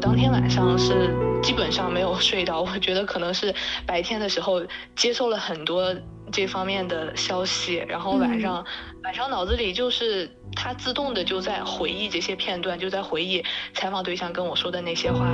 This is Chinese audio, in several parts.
当天晚上是基本上没有睡到，我觉得可能是白天的时候接受了很多这方面的消息，然后晚上晚上脑子里就是它自动的就在回忆这些片段，就在回忆采访对象跟我说的那些话。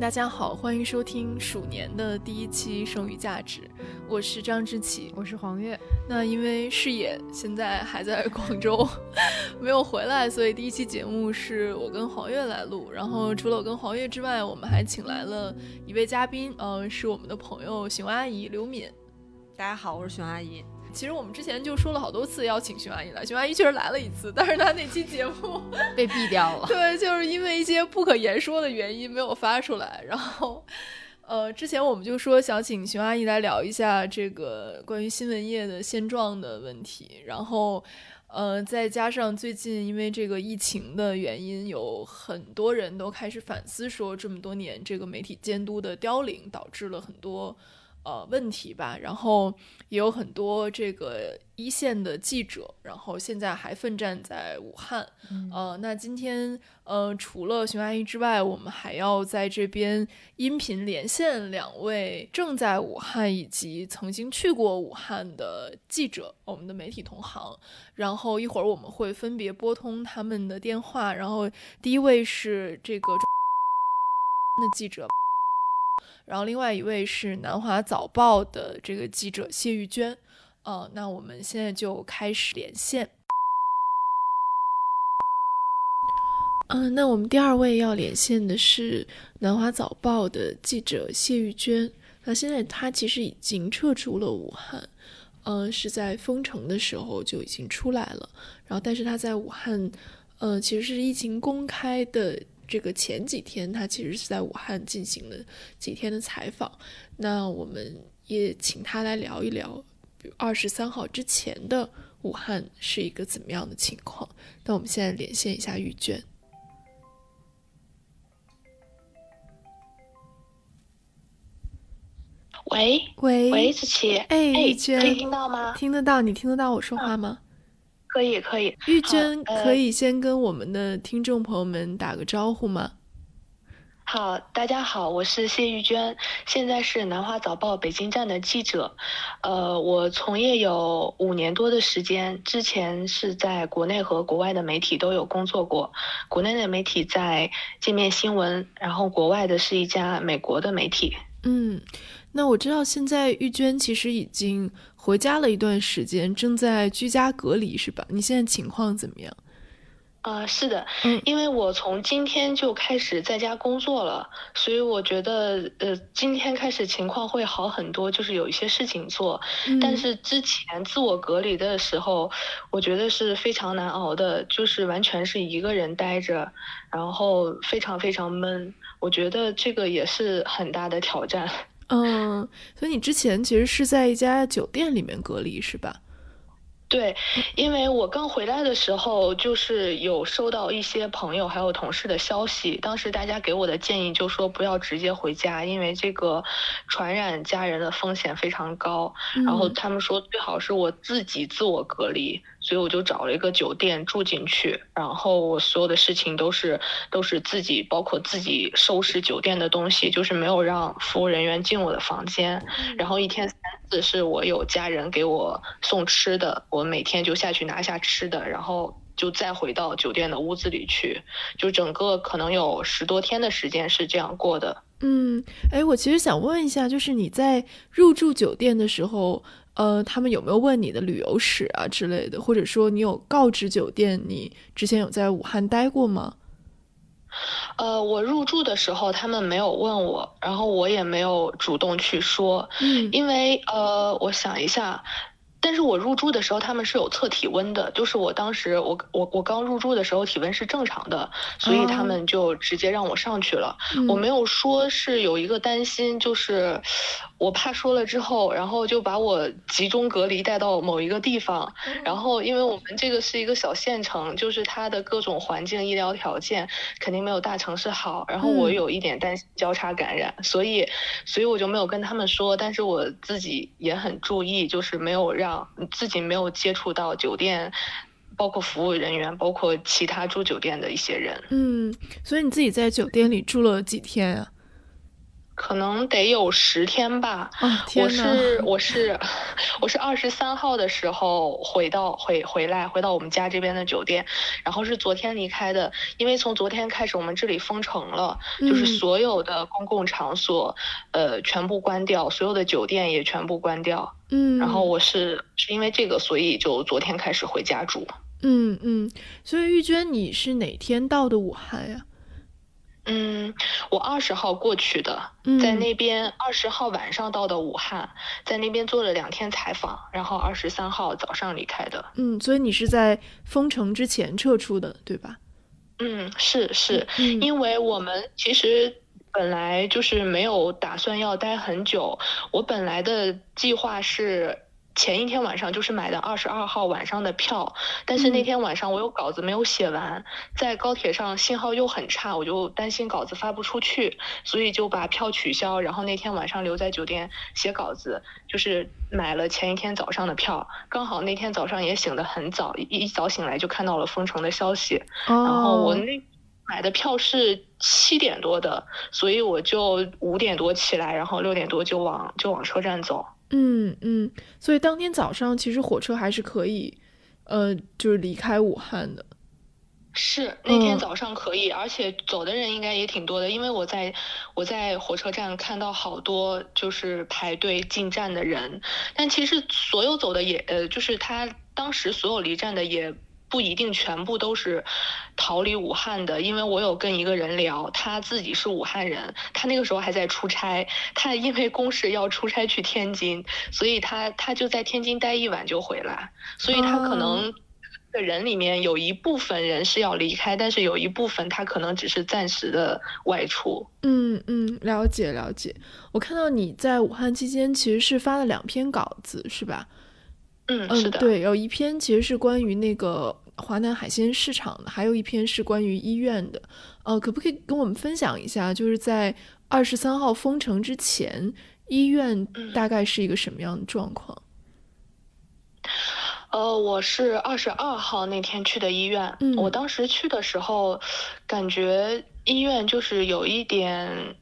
们大家好，欢迎收听鼠年的第一期《剩余价值》，我是张志奇，我是黄月。那因为视野现在还在广州，没有回来，所以第一期节目是我跟黄月来录。然后除了我跟黄月之外，我们还请来了一位嘉宾，呃，是我们的朋友熊阿姨刘敏。大家好，我是熊阿姨。其实我们之前就说了好多次邀请熊阿姨来，熊阿姨确实来了一次，但是她那期节目 被毙掉了。对，就是因为一些不可言说的原因没有发出来。然后，呃，之前我们就说想请熊阿姨来聊一下这个关于新闻业的现状的问题。然后，呃，再加上最近因为这个疫情的原因，有很多人都开始反思说，这么多年这个媒体监督的凋零，导致了很多。呃，问题吧，然后也有很多这个一线的记者，然后现在还奋战在武汉。呃，那今天呃，除了熊阿姨之外，我们还要在这边音频连线两位正在武汉以及曾经去过武汉的记者，我们的媒体同行。然后一会儿我们会分别拨通他们的电话。然后第一位是这个的记者。然后另外一位是南华早报的这个记者谢玉娟，呃，那我们现在就开始连线。嗯，那我们第二位要连线的是南华早报的记者谢玉娟，那现在她其实已经撤出了武汉，嗯，是在封城的时候就已经出来了，然后但是她在武汉，呃，其实是疫情公开的。这个前几天，他其实是在武汉进行了几天的采访。那我们也请他来聊一聊，比如二十三号之前的武汉是一个怎么样的情况。那我们现在连线一下玉娟。喂喂喂，子琪，哎，玉娟，可以听到吗？听得到，你听得到我说话吗？可以可以，玉娟可以先跟我们的听众朋友们打个招呼吗？好，大家好，我是谢玉娟，现在是南华早报北京站的记者，呃，我从业有五年多的时间，之前是在国内和国外的媒体都有工作过，国内的媒体在界面新闻，然后国外的是一家美国的媒体。嗯，那我知道现在玉娟其实已经。回家了一段时间，正在居家隔离，是吧？你现在情况怎么样？啊，是的，嗯，因为我从今天就开始在家工作了，所以我觉得，呃，今天开始情况会好很多，就是有一些事情做。但是之前自我隔离的时候，我觉得是非常难熬的，就是完全是一个人待着，然后非常非常闷。我觉得这个也是很大的挑战。嗯，所以你之前其实是在一家酒店里面隔离，是吧？对，因为我刚回来的时候，就是有收到一些朋友还有同事的消息，当时大家给我的建议就说不要直接回家，因为这个传染家人的风险非常高。然后他们说最好是我自己自我隔离，所以我就找了一个酒店住进去，然后我所有的事情都是都是自己，包括自己收拾酒店的东西，就是没有让服务人员进我的房间。然后一天三次是我有家人给我送吃的，我。每天就下去拿下吃的，然后就再回到酒店的屋子里去，就整个可能有十多天的时间是这样过的。嗯，哎，我其实想问一下，就是你在入住酒店的时候，呃，他们有没有问你的旅游史啊之类的，或者说你有告知酒店你之前有在武汉待过吗？呃，我入住的时候他们没有问我，然后我也没有主动去说，嗯，因为呃，我想一下。但是我入住的时候，他们是有测体温的，就是我当时我我我刚入住的时候体温是正常的，所以他们就直接让我上去了。我没有说是有一个担心，就是我怕说了之后，然后就把我集中隔离带到某一个地方，然后因为我们这个是一个小县城，就是它的各种环境医疗条件肯定没有大城市好，然后我有一点担心交叉感染，所以所以我就没有跟他们说，但是我自己也很注意，就是没有让。自己没有接触到酒店包括服务人员，包括其他住酒店的一些人。嗯，所以你自己在酒店里住了几天啊？可能得有十天吧。啊，我是我是 我是二十三号的时候回到回回来回到我们家这边的酒店，然后是昨天离开的。因为从昨天开始我们这里封城了，就是所有的公共场所呃全部关掉，所有的酒店也全部关掉。嗯，然后我是是因为这个，所以就昨天开始回家住。嗯嗯，所以玉娟，你是哪天到的武汉呀？嗯，我二十号过去的，在那边二十号晚上到的武汉，在那边做了两天采访，然后二十三号早上离开的。嗯，所以你是在封城之前撤出的，对吧？嗯，是是，因为我们其实本来就是没有打算要待很久，我本来的计划是。前一天晚上就是买的二十二号晚上的票，但是那天晚上我有稿子没有写完，在高铁上信号又很差，我就担心稿子发不出去，所以就把票取消，然后那天晚上留在酒店写稿子，就是买了前一天早上的票，刚好那天早上也醒得很早，一一早醒来就看到了封城的消息，然后我那买的票是七点多的，所以我就五点多起来，然后六点多就往就往车站走。嗯嗯，所以当天早上其实火车还是可以，呃，就是离开武汉的。是那天早上可以，而且走的人应该也挺多的，因为我在我在火车站看到好多就是排队进站的人，但其实所有走的也呃，就是他当时所有离站的也。不一定全部都是逃离武汉的，因为我有跟一个人聊，他自己是武汉人，他那个时候还在出差，他因为公事要出差去天津，所以他他就在天津待一晚就回来，所以他可能的人里面有一部分人是要离开，但是有一部分他可能只是暂时的外出。嗯嗯，了解了解。我看到你在武汉期间其实是发了两篇稿子，是吧？嗯，是的，对，有一篇其实是关于那个华南海鲜市场的，还有一篇是关于医院的。呃，可不可以跟我们分享一下，就是在二十三号封城之前，医院大概是一个什么样的状况？呃，我是二十二号那天去的医院，嗯我当时去的时候，感觉医院就是有一点。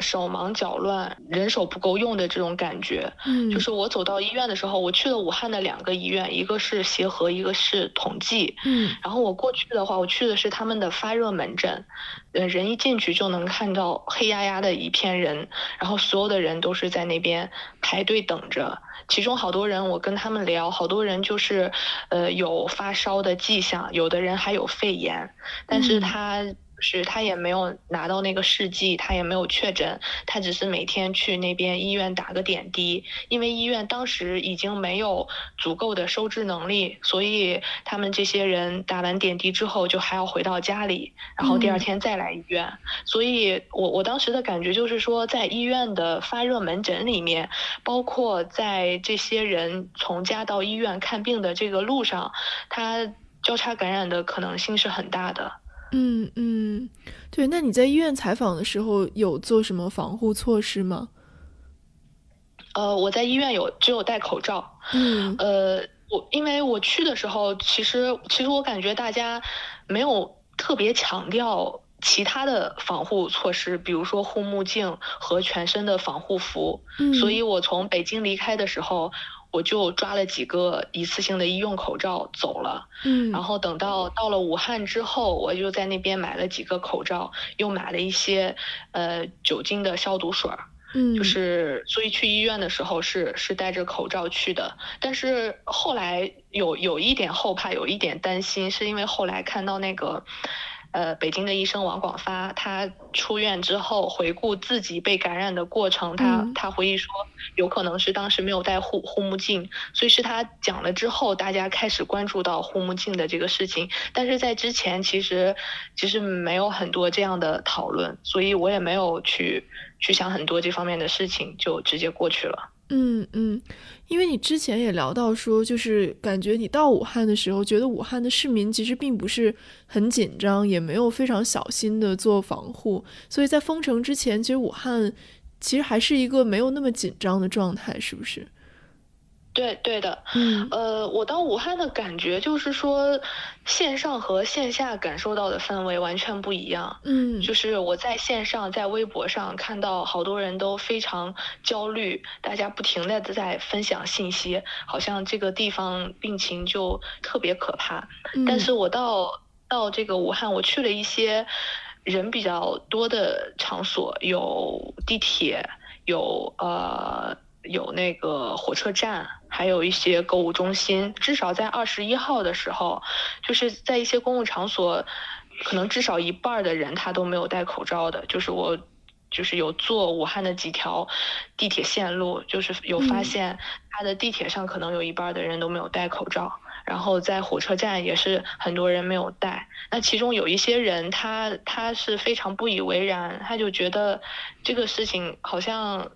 手忙脚乱，人手不够用的这种感觉，嗯，就是我走到医院的时候，我去了武汉的两个医院，一个是协和，一个是同济，嗯，然后我过去的话，我去的是他们的发热门诊，呃，人一进去就能看到黑压压的一片人，然后所有的人都是在那边排队等着，其中好多人我跟他们聊，好多人就是，呃，有发烧的迹象，有的人还有肺炎，但是他。是他也没有拿到那个试剂，他也没有确诊，他只是每天去那边医院打个点滴。因为医院当时已经没有足够的收治能力，所以他们这些人打完点滴之后就还要回到家里，然后第二天再来医院。所以我我当时的感觉就是说，在医院的发热门诊里面，包括在这些人从家到医院看病的这个路上，他交叉感染的可能性是很大的。嗯嗯，对，那你在医院采访的时候有做什么防护措施吗？呃，我在医院有只有戴口罩。嗯。呃，我因为我去的时候，其实其实我感觉大家没有特别强调其他的防护措施，比如说护目镜和全身的防护服。嗯。所以我从北京离开的时候。我就抓了几个一次性的医用口罩走了，嗯，然后等到到了武汉之后，我就在那边买了几个口罩，又买了一些呃酒精的消毒水儿，嗯，就是所以去医院的时候是是戴着口罩去的，但是后来有有一点后怕，有一点担心，是因为后来看到那个。呃，北京的医生王广发，他出院之后回顾自己被感染的过程，他他回忆说，有可能是当时没有戴护护目镜，所以是他讲了之后，大家开始关注到护目镜的这个事情。但是在之前，其实其实没有很多这样的讨论，所以我也没有去去想很多这方面的事情，就直接过去了。嗯嗯，因为你之前也聊到说，就是感觉你到武汉的时候，觉得武汉的市民其实并不是很紧张，也没有非常小心的做防护，所以在封城之前，其实武汉其实还是一个没有那么紧张的状态，是不是？对对的，嗯呃，我到武汉的感觉就是说，线上和线下感受到的氛围完全不一样。嗯，就是我在线上，在微博上看到好多人都非常焦虑，大家不停的在分享信息，好像这个地方病情就特别可怕。但是我到到这个武汉，我去了一些人比较多的场所，有地铁，有呃。有那个火车站，还有一些购物中心。至少在二十一号的时候，就是在一些公共场所，可能至少一半的人他都没有戴口罩的。就是我，就是有坐武汉的几条地铁线路，就是有发现他的地铁上可能有一半的人都没有戴口罩。然后在火车站也是很多人没有戴。那其中有一些人，他他是非常不以为然，他就觉得这个事情好像。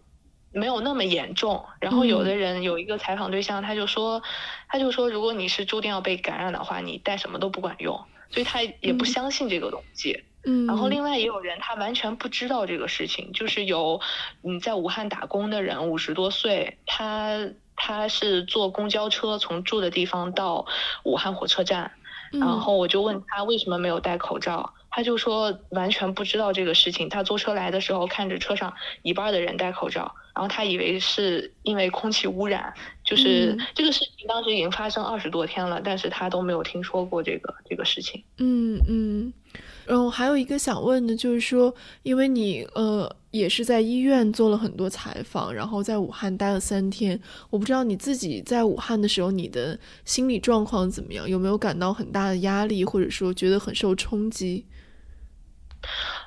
没有那么严重，然后有的人有一个采访对象，他就说，他就说，如果你是注定要被感染的话，你带什么都不管用，所以他也不相信这个东西。嗯，然后另外也有人他完全不知道这个事情，就是有嗯在武汉打工的人，五十多岁，他他是坐公交车从住的地方到武汉火车站，然后我就问他为什么没有戴口罩。他就说完全不知道这个事情。他坐车来的时候，看着车上一半的人戴口罩，然后他以为是因为空气污染。就是这个事情当时已经发生二十多天了，但是他都没有听说过这个这个事情。嗯嗯。然后还有一个想问的，就是说，因为你呃也是在医院做了很多采访，然后在武汉待了三天，我不知道你自己在武汉的时候，你的心理状况怎么样？有没有感到很大的压力，或者说觉得很受冲击？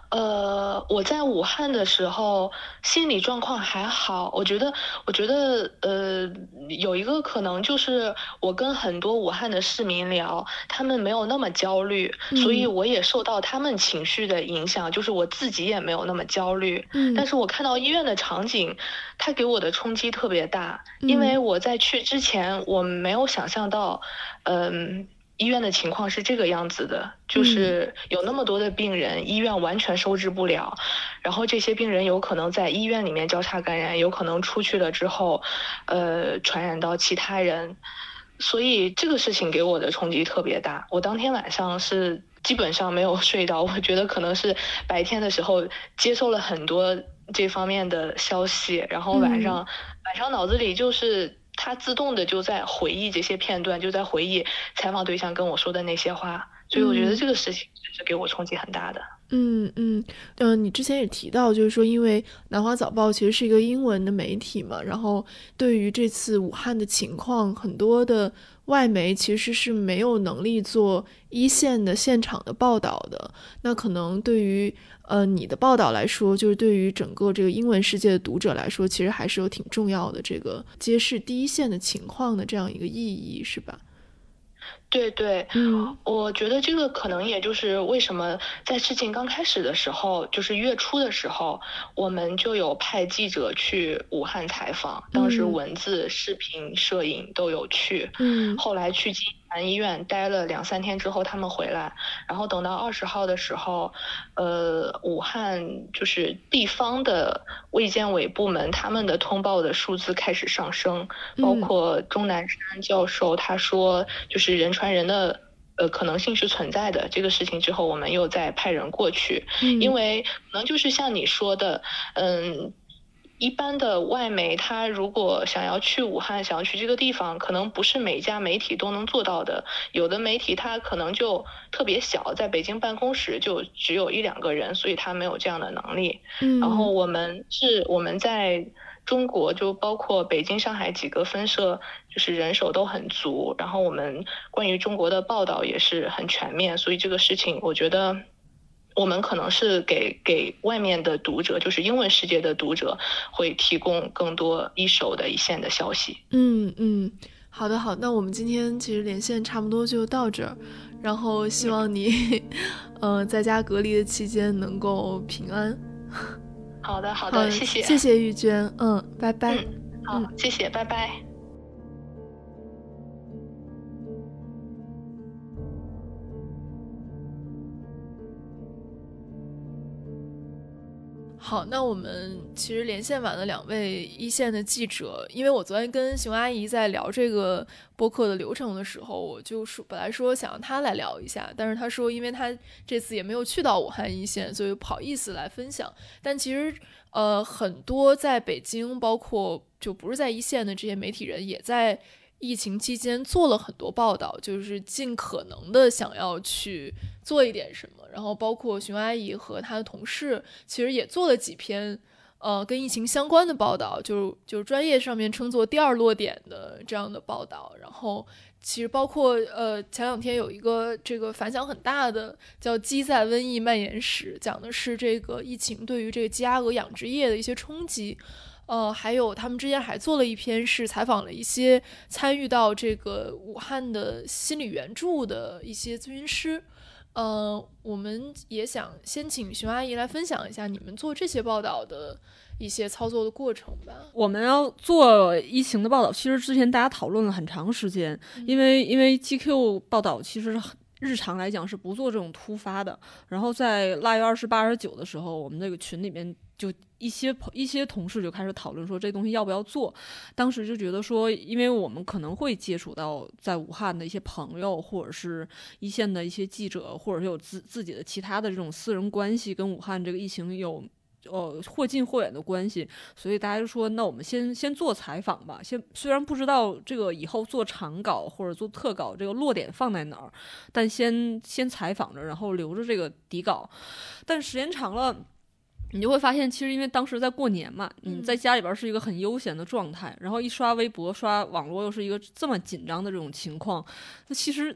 呃，我在武汉的时候心理状况还好，我觉得，我觉得，呃，有一个可能就是我跟很多武汉的市民聊，他们没有那么焦虑，所以我也受到他们情绪的影响，就是我自己也没有那么焦虑。嗯，但是我看到医院的场景，它给我的冲击特别大，因为我在去之前我没有想象到，嗯。医院的情况是这个样子的，就是有那么多的病人，医院完全收治不了，然后这些病人有可能在医院里面交叉感染，有可能出去了之后，呃，传染到其他人，所以这个事情给我的冲击特别大。我当天晚上是基本上没有 睡到，我觉得可能是白天的时候接受了很多这方面的消息，然后晚上晚上脑子里就是。他自动的就在回忆这些片段，就在回忆采访对象跟我说的那些话，所以我觉得这个事情是给我冲击很大的。嗯嗯嗯，你之前也提到，就是说，因为南华早报其实是一个英文的媒体嘛，然后对于这次武汉的情况，很多的外媒其实是没有能力做一线的现场的报道的。那可能对于呃，你的报道来说，就是对于整个这个英文世界的读者来说，其实还是有挺重要的这个揭示第一线的情况的这样一个意义，是吧？对对，嗯，我觉得这个可能也就是为什么在事情刚开始的时候，就是月初的时候，我们就有派记者去武汉采访，当时文字、视频、摄影都有去，嗯，后来去医院待了两三天之后，他们回来，然后等到二十号的时候，呃，武汉就是地方的卫健委部门他们的通报的数字开始上升，包括钟南山教授他说，就是人。传人的呃可能性是存在的，这个事情之后，我们又再派人过去，因为可能就是像你说的，嗯，一般的外媒他如果想要去武汉，想要去这个地方，可能不是每家媒体都能做到的，有的媒体他可能就特别小，在北京办公室就只有一两个人，所以他没有这样的能力。然后我们是我们在。中国就包括北京、上海几个分社，就是人手都很足，然后我们关于中国的报道也是很全面，所以这个事情我觉得我们可能是给给外面的读者，就是英文世界的读者，会提供更多一手的一线的消息。嗯嗯，好的好，那我们今天其实连线差不多就到这儿，然后希望你，呃，在家隔离的期间能够平安。好的，好的，谢谢，谢谢玉娟，嗯，拜拜，嗯，好，谢谢，拜拜。好，那我们其实连线完了两位一线的记者，因为我昨天跟熊阿姨在聊这个播客的流程的时候，我就说本来说想让她来聊一下，但是她说因为她这次也没有去到武汉一线，所以不好意思来分享。但其实呃，很多在北京，包括就不是在一线的这些媒体人，也在。疫情期间做了很多报道，就是尽可能的想要去做一点什么。然后包括熊阿姨和她的同事，其实也做了几篇，呃，跟疫情相关的报道，就就专业上面称作“第二落点”的这样的报道。然后其实包括呃，前两天有一个这个反响很大的叫《鸡在瘟疫蔓延时》，讲的是这个疫情对于这个鸡鸭鹅养殖业的一些冲击。呃，还有他们之前还做了一篇，是采访了一些参与到这个武汉的心理援助的一些咨询师。呃，我们也想先请熊阿姨来分享一下你们做这些报道的一些操作的过程吧。我们要做疫情的报道，其实之前大家讨论了很长时间，因为因为 GQ 报道其实日常来讲是不做这种突发的。然后在腊月二十八、二十九的时候，我们那个群里面就。一些朋一些同事就开始讨论说这东西要不要做，当时就觉得说，因为我们可能会接触到在武汉的一些朋友，或者是一线的一些记者，或者是有自自己的其他的这种私人关系，跟武汉这个疫情有呃或近或远的关系，所以大家就说，那我们先先做采访吧，先虽然不知道这个以后做长稿或者做特稿这个落点放在哪儿，但先先采访着，然后留着这个底稿，但时间长了。你就会发现，其实因为当时在过年嘛，你在家里边是一个很悠闲的状态，然后一刷微博、刷网络又是一个这么紧张的这种情况，那其实。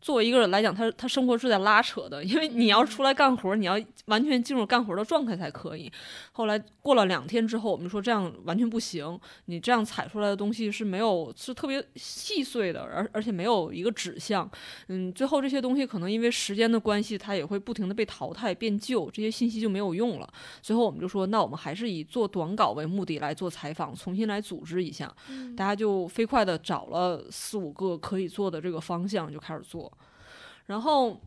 作为一个人来讲，他他生活是在拉扯的，因为你要出来干活，你要完全进入干活的状态才可以。后来过了两天之后，我们说这样完全不行，你这样采出来的东西是没有是特别细碎的，而而且没有一个指向。嗯，最后这些东西可能因为时间的关系，它也会不停的被淘汰变旧，这些信息就没有用了。最后我们就说，那我们还是以做短稿为目的来做采访，重新来组织一下。大家就飞快的找了四五个可以做的这个方向，就开始做。然后，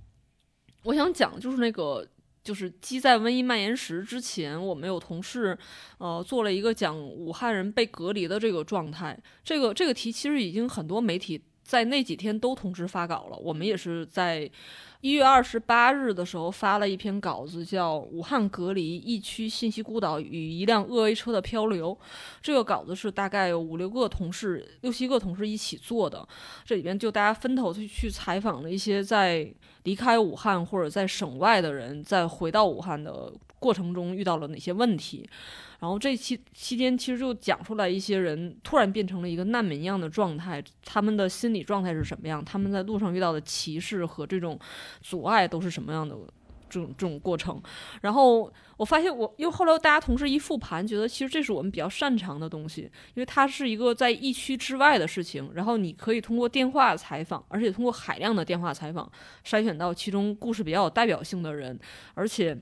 我想讲就是那个，就是鸡在瘟疫蔓延时之前，我们有同事，呃，做了一个讲武汉人被隔离的这个状态。这个这个题其实已经很多媒体在那几天都同时发稿了，我们也是在。一月二十八日的时候发了一篇稿子，叫《武汉隔离疫区信息孤岛与一辆鄂 A 车的漂流》。这个稿子是大概有五六个同事、六七个同事一起做的。这里边就大家分头去去采访了一些在离开武汉或者在省外的人，在回到武汉的过程中遇到了哪些问题。然后这期期间，其实就讲出来一些人突然变成了一个难民一样的状态，他们的心理状态是什么样？他们在路上遇到的歧视和这种阻碍都是什么样的这种这种过程？然后我发现，我因为后来大家同事一复盘，觉得其实这是我们比较擅长的东西，因为它是一个在疫区之外的事情。然后你可以通过电话采访，而且通过海量的电话采访，筛选到其中故事比较有代表性的人，而且。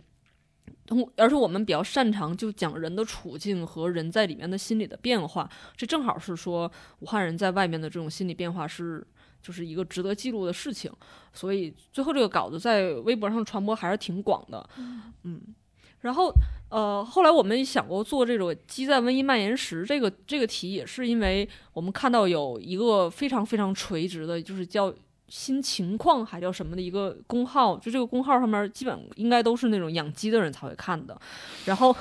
而且我们比较擅长就讲人的处境和人在里面的心理的变化，这正好是说武汉人在外面的这种心理变化是就是一个值得记录的事情，所以最后这个稿子在微博上传播还是挺广的，嗯，然后呃后来我们想过做这种“鸡在瘟疫蔓延时”这个这个题，也是因为我们看到有一个非常非常垂直的，就是叫。新情况还叫什么的一个公号，就这个公号上面基本应该都是那种养鸡的人才会看的。然后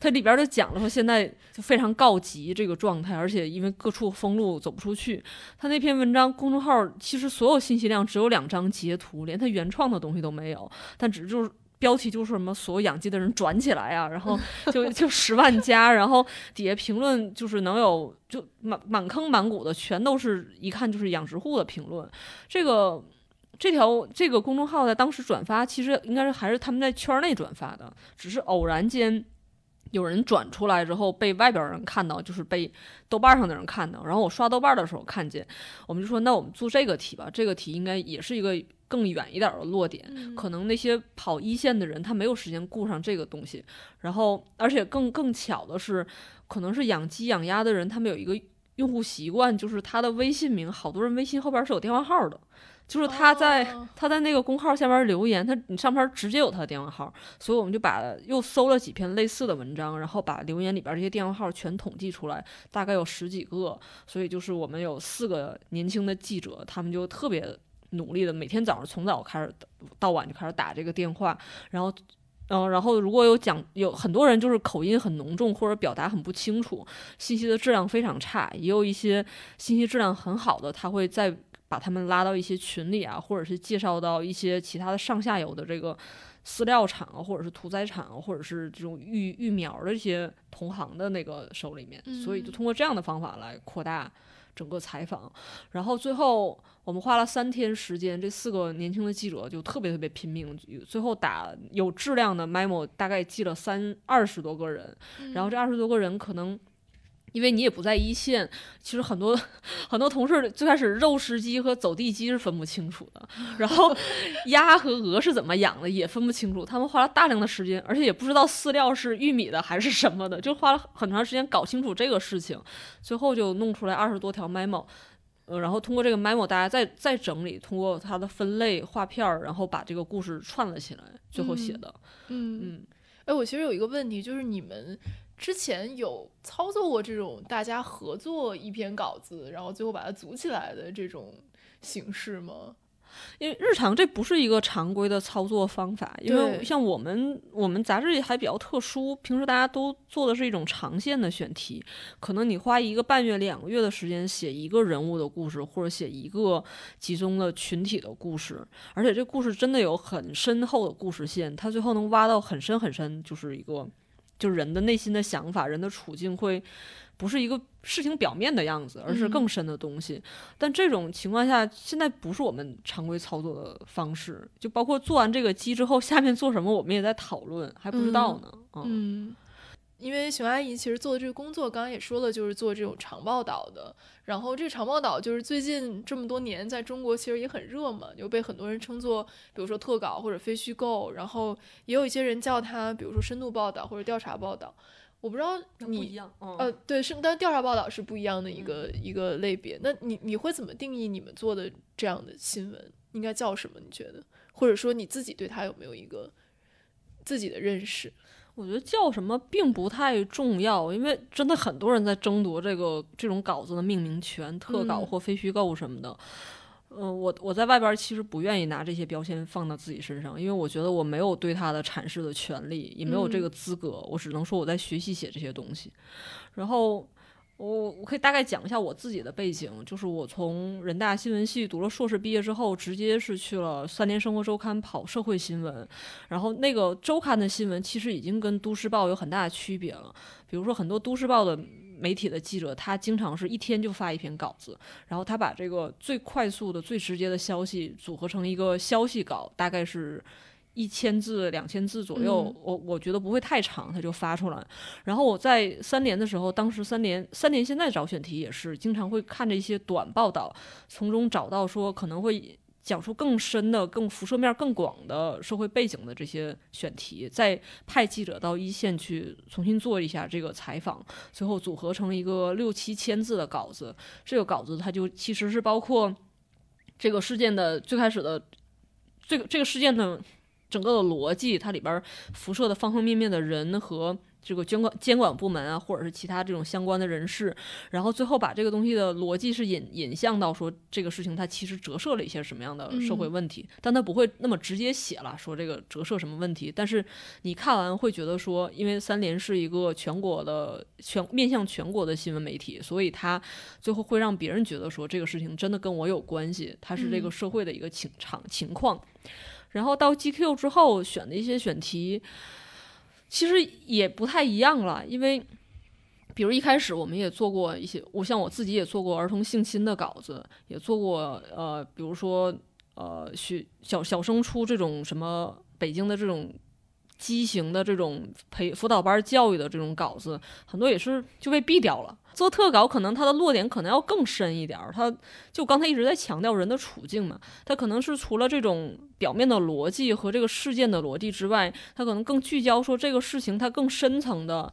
它里边就讲了说，现在就非常告急这个状态，而且因为各处封路走不出去。他那篇文章公众号其实所有信息量只有两张截图，连他原创的东西都没有，但只就是。标题就是什么所有养鸡的人转起来啊，然后 就就十万加，然后底下评论就是能有就满满坑满谷的，全都是一看就是养殖户的评论。这个这条这个公众号在当时转发，其实应该是还是他们在圈内转发的，只是偶然间有人转出来之后被外边人看到，就是被豆瓣上的人看到。然后我刷豆瓣的时候看见，我们就说那我们做这个题吧，这个题应该也是一个。更远一点的落点，可能那些跑一线的人，他没有时间顾上这个东西。然后，而且更更巧的是，可能是养鸡养鸭的人，他们有一个用户习惯，就是他的微信名，好多人微信后边是有电话号的。就是他在他在那个公号下边留言，他你上边直接有他的电话号，所以我们就把又搜了几篇类似的文章，然后把留言里边这些电话号全统计出来，大概有十几个。所以就是我们有四个年轻的记者，他们就特别努力的，每天早上从早开始到晚就开始打这个电话，然后嗯，然后如果有讲有很多人就是口音很浓重或者表达很不清楚，信息的质量非常差，也有一些信息质量很好的，他会再。把他们拉到一些群里啊，或者是介绍到一些其他的上下游的这个饲料厂啊，或者是屠宰场，或者是这种育育苗的这些同行的那个手里面，所以就通过这样的方法来扩大整个采访。然后最后我们花了三天时间，这四个年轻的记者就特别特别拼命，最后打有质量的 memo，大概记了三二十多个人，然后这二十多个人可能。因为你也不在一线，其实很多很多同事最开始肉食鸡和走地鸡是分不清楚的，然后鸭和鹅是怎么养的也分不清楚。他们花了大量的时间，而且也不知道饲料是玉米的还是什么的，就花了很长时间搞清楚这个事情。最后就弄出来二十多条 memo，呃，然后通过这个 memo，大家再再整理，通过它的分类划片儿，然后把这个故事串了起来，最后写的。嗯嗯，哎，我其实有一个问题，就是你们。之前有操作过这种大家合作一篇稿子，然后最后把它组起来的这种形式吗？因为日常这不是一个常规的操作方法，因为像我们我们杂志还比较特殊，平时大家都做的是一种长线的选题，可能你花一个半月、两个月的时间写一个人物的故事，或者写一个集中的群体的故事，而且这故事真的有很深厚的故事线，它最后能挖到很深很深，就是一个。就是人的内心的想法，人的处境会不是一个事情表面的样子，而是更深的东西。但这种情况下，现在不是我们常规操作的方式。就包括做完这个机之后，下面做什么，我们也在讨论，还不知道呢。嗯。因为熊阿姨其实做的这个工作，刚刚也说了，就是做这种长报道的。然后这个长报道就是最近这么多年在中国其实也很热嘛，就被很多人称作，比如说特稿或者非虚构。然后也有一些人叫它，比如说深度报道或者调查报道。我不知道你呃，对，是但调查报道是不一样的一个一个类别。那你你会怎么定义你们做的这样的新闻应该叫什么？你觉得，或者说你自己对它有没有一个自己的认识？我觉得叫什么并不太重要，因为真的很多人在争夺这个这种稿子的命名权，特稿或非虚构什么的。嗯，我我在外边其实不愿意拿这些标签放到自己身上，因为我觉得我没有对他的阐释的权利，也没有这个资格。我只能说我在学习写这些东西，然后。我我可以大概讲一下我自己的背景，就是我从人大新闻系读了硕士，毕业之后直接是去了三联生活周刊跑社会新闻，然后那个周刊的新闻其实已经跟都市报有很大的区别了。比如说很多都市报的媒体的记者，他经常是一天就发一篇稿子，然后他把这个最快速的、最直接的消息组合成一个消息稿，大概是。一千字、两千字左右，我我觉得不会太长，他就发出来。然后我在三联的时候，当时三联三联现在找选题也是经常会看着一些短报道，从中找到说可能会讲述更深的、更辐射面更广的社会背景的这些选题，再派记者到一线去重新做一下这个采访，最后组合成一个六七千字的稿子。这个稿子它就其实是包括这个事件的最开始的这个这个事件的。整个的逻辑，它里边辐射的方方面面的人和这个监管监管部门啊，或者是其他这种相关的人士，然后最后把这个东西的逻辑是引引向到说这个事情它其实折射了一些什么样的社会问题，但它不会那么直接写了说这个折射什么问题，但是你看完会觉得说，因为三联是一个全国的全面向全国的新闻媒体，所以它最后会让别人觉得说这个事情真的跟我有关系，它是这个社会的一个情场情况。然后到 GQ 之后选的一些选题，其实也不太一样了，因为，比如一开始我们也做过一些，我像我自己也做过儿童性侵的稿子，也做过呃，比如说呃，学小小升初这种什么北京的这种。畸形的这种培辅导班教育的这种稿子，很多也是就被毙掉了。做特稿可能他的落点可能要更深一点儿，它就刚才一直在强调人的处境嘛，他可能是除了这种表面的逻辑和这个事件的逻辑之外，他可能更聚焦说这个事情它更深层的。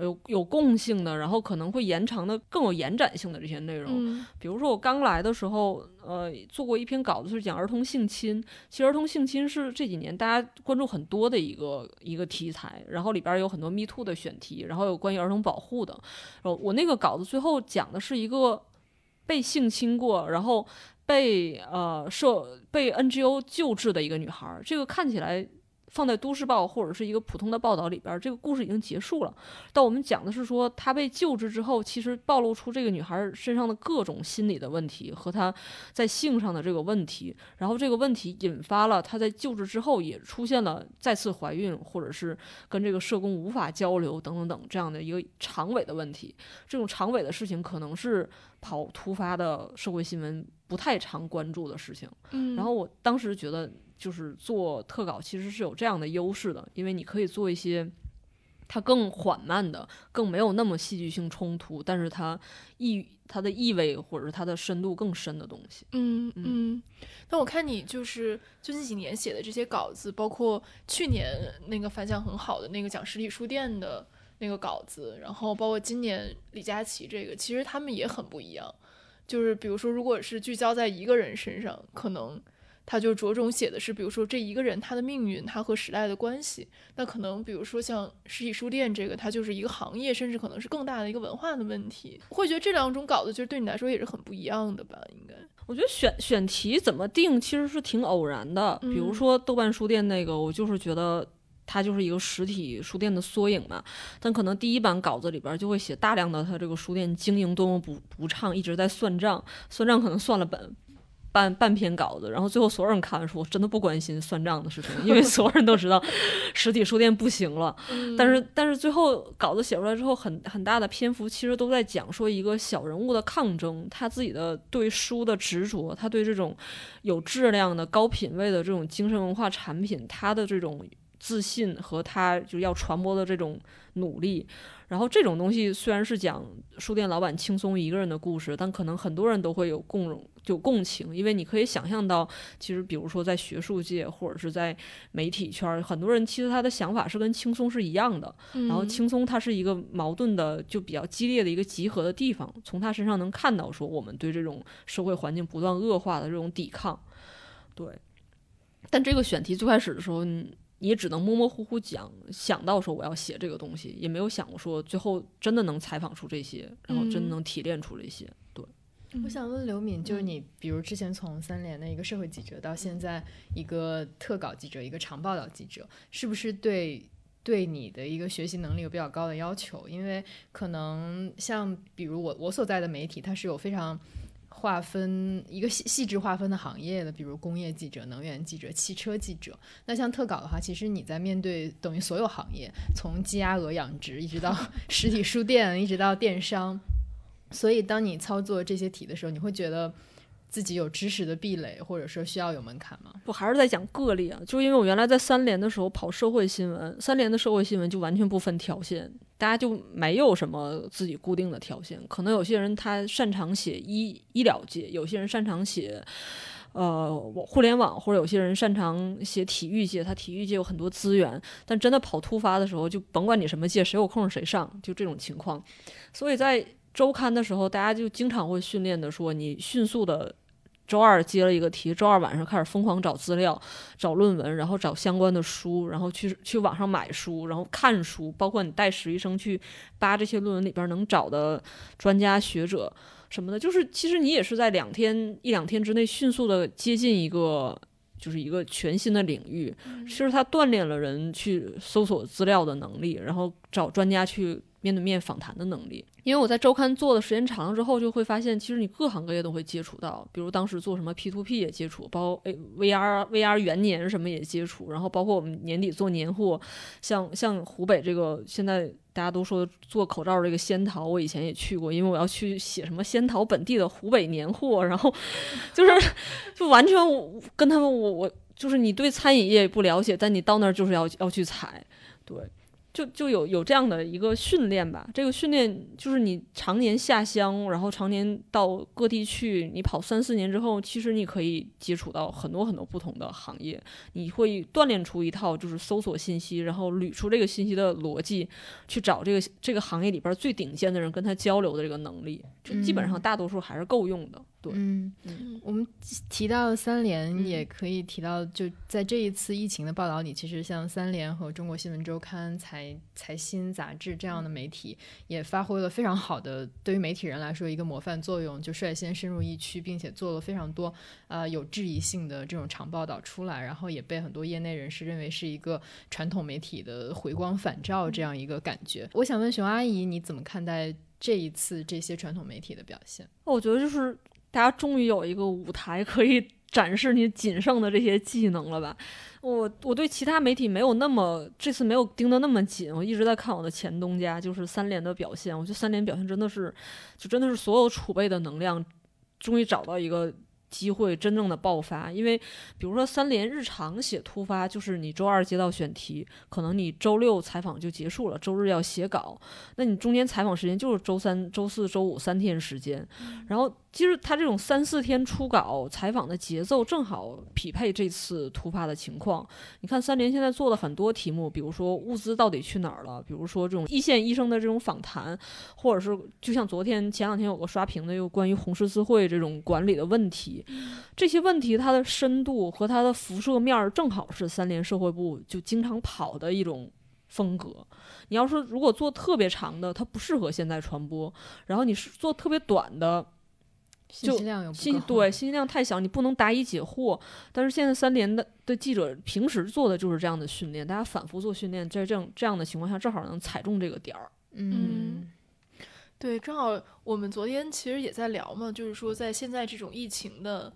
有有共性的，然后可能会延长的更有延展性的这些内容。嗯比如说我刚来的时候，呃，做过一篇稿子是讲儿童性侵。其实儿童性侵是这几年大家关注很多的一个一个题材，然后里边有很多 Me Too 的选题，然后有关于儿童保护的。然后我那个稿子最后讲的是一个被性侵过，然后被呃社被 NGO 救治的一个女孩儿。这个看起来。放在都市报或者是一个普通的报道里边儿，这个故事已经结束了。但我们讲的是说，她被救治之后，其实暴露出这个女孩身上的各种心理的问题和她在性上的这个问题，然后这个问题引发了她在救治之后也出现了再次怀孕，或者是跟这个社工无法交流等等等这样的一个长尾的问题。这种长尾的事情可能是跑突发的社会新闻不太常关注的事情。嗯，然后我当时觉得，就是做特稿其实是有这样的优势的，因为你可以做一些它更缓慢的、更没有那么戏剧性冲突，但是它意它的意味或者是它的深度更深的东西。嗯嗯，那我看你就是最近几年写的这些稿子，包括去年那个反响很好的那个讲实体书店的那个稿子，然后包括今年李佳琦这个，其实他们也很不一样。就是比如说，如果是聚焦在一个人身上，可能他就着重写的是，比如说这一个人他的命运，他和时代的关系。那可能比如说像实体书店这个，它就是一个行业，甚至可能是更大的一个文化的问题。会觉得这两种稿子，其实对你来说也是很不一样的吧？应该。我觉得选选题怎么定其实是挺偶然的，比如嗯说豆瓣书店那个，我就是觉得。它就是一个实体书店的缩影嘛，但可能第一版稿子里边就会写大量的他这个书店经营多么不不畅，一直在算账，算账可能算了本半半篇稿子，然后最后所有人看完说，我真的不关心算账的事情，因为 所有人都知道实体书店不行了。但是但是最后稿子写出来之后，很很大的篇幅其实都在讲说一个小人物的抗争，他自己的对书的执着，他对这种有质量的高品位的这种精神文化产品，他的这种自信和他就要传播的这种努力。然后这种东西虽然是讲书店老板轻松一个人的故事，但可能很多人都会有共融、就共情，因为你可以想象到，其实比如说在学术界或者是在媒体圈，很多人其实他的想法是跟轻松是一样的。然后嗯轻松它是一个矛盾的，就比较激烈的一个集合的地方。从他身上能看到说我们对这种社会环境不断恶化的这种抵抗，对。但这个选题最开始的时候，也只能模模糊糊讲，想到说我要写这个东西，也没有想过说最后真的能采访出这些，然后真能提炼出这些。对，我想问刘敏，就是你，比如之前从三联的一个社会记者，到现在一个特稿记者，一个长报道记者，是不是对对你的一个学习能力有比较高的要求？因为可能像比如我我所在的媒体，它是有非常划分一个细细致划分的行业的，比如工业记者、能源记者、汽车记者。那像特稿的话，其实你在面对等于所有行业，从鸡鸭鹅养殖，一直到 实体书店，一直到电商。所以，当你操作这些题的时候，你会觉得自己有知识的壁垒，或者说需要有门槛吗？我还是在讲个例啊，就是因为我原来在三联的时候跑社会新闻，三联的社会新闻就完全不分条线，大家就没有什么自己固定的条线。可能有些人他擅长写医医疗界，有些人擅长写呃互联网，或者有些人擅长写体育界，他体育界有很多资源。但真的跑突发的时候，就甭管你什么界，谁有空谁上，就这种情况。所以在周刊的时候，大家就经常会训练的说，你迅速的。周二接了一个题，周二晚上开始疯狂找资料，找论文，然后找相关的书，然后去去网上买书，然后看书，包括你带实习生去扒这些论文里边能找的专家学者什么的，就是其实你也是在两天一两天之内迅速的接近一个就是一个全新的领域。其实它锻炼了人去搜索资料的能力，然后找专家去面对面访谈的能力。因为我在周刊做的时间长了之后，就会发现，其实你各行各业都会接触到，比如当时做什么 P to P 也接触，包括 VR VR 元年什么也接触，然后包括我们年底做年货，像像湖北这个现在大家都说做口罩这个仙桃，我以前也去过，因为我要去写什么仙桃本地的湖北年货，然后就是就完全我跟他们我我就是你对餐饮业不了解，但你到那儿就是要要去采，对。就就有有这样的一个训练吧。这个训练就是你常年下乡，然后常年到各地去，你跑三四年之后，其实你可以接触到很多很多不同的行业，你会锻炼出一套就是搜索信息，然后捋出这个信息的逻辑，去找这个这个行业里边最顶尖的人跟他交流的这个能力，就基本上大多数还是够用的。对，嗯，我们提到三联，也可以提到，就在这一次疫情的报道里，其实像三联和中国新闻周刊、财财新杂志这样的媒体，也发挥了非常好的对于媒体人来说一个模范作用，就率先深入疫区，并且做了非常多呃有质疑性的这种长报道出来，然后也被很多业内人士认为是一个传统媒体的回光返照这样一个感觉。我想问熊阿姨，你怎么看待这一次这些传统媒体的表现？我觉得就是。大家终于有一个舞台可以展示你仅剩的这些技能了吧？我我对其他媒体没有那么这次没有盯得那么紧，我一直在看我的前东家，就是三联的表现。我觉得三联表现真的是，就真的是所有储备的能量，终于找到一个。机会真正的爆发，因为比如说三联日常写突发，就是你周二接到选题，可能你周六采访就结束了，周日要写稿，那你中间采访时间就是周三、周四周五三天时间，然后其实他这种三四天初稿采访的节奏正好匹配这次突发的情况。你看三联现在做的很多题目，比如说物资到底去哪儿了，比如说这种一线医生的这种访谈，或者是就像昨天前两天有个刷屏的，又关于红十字会这种管理的问题。这些问题，它的深度和它的辐射面儿，正好是三联社会部就经常跑的一种风格。你要说如果做特别长的，它不适合现在传播；然后你是做特别短的，信息量有信对信息量太小，你不能答疑解惑。但是现在三联的的记者平时做的就是这样的训练，大家反复做训练，在这样这样的情况下，正好能踩中这个点儿。嗯。对，正好我们昨天其实也在聊嘛，就是说在现在这种疫情的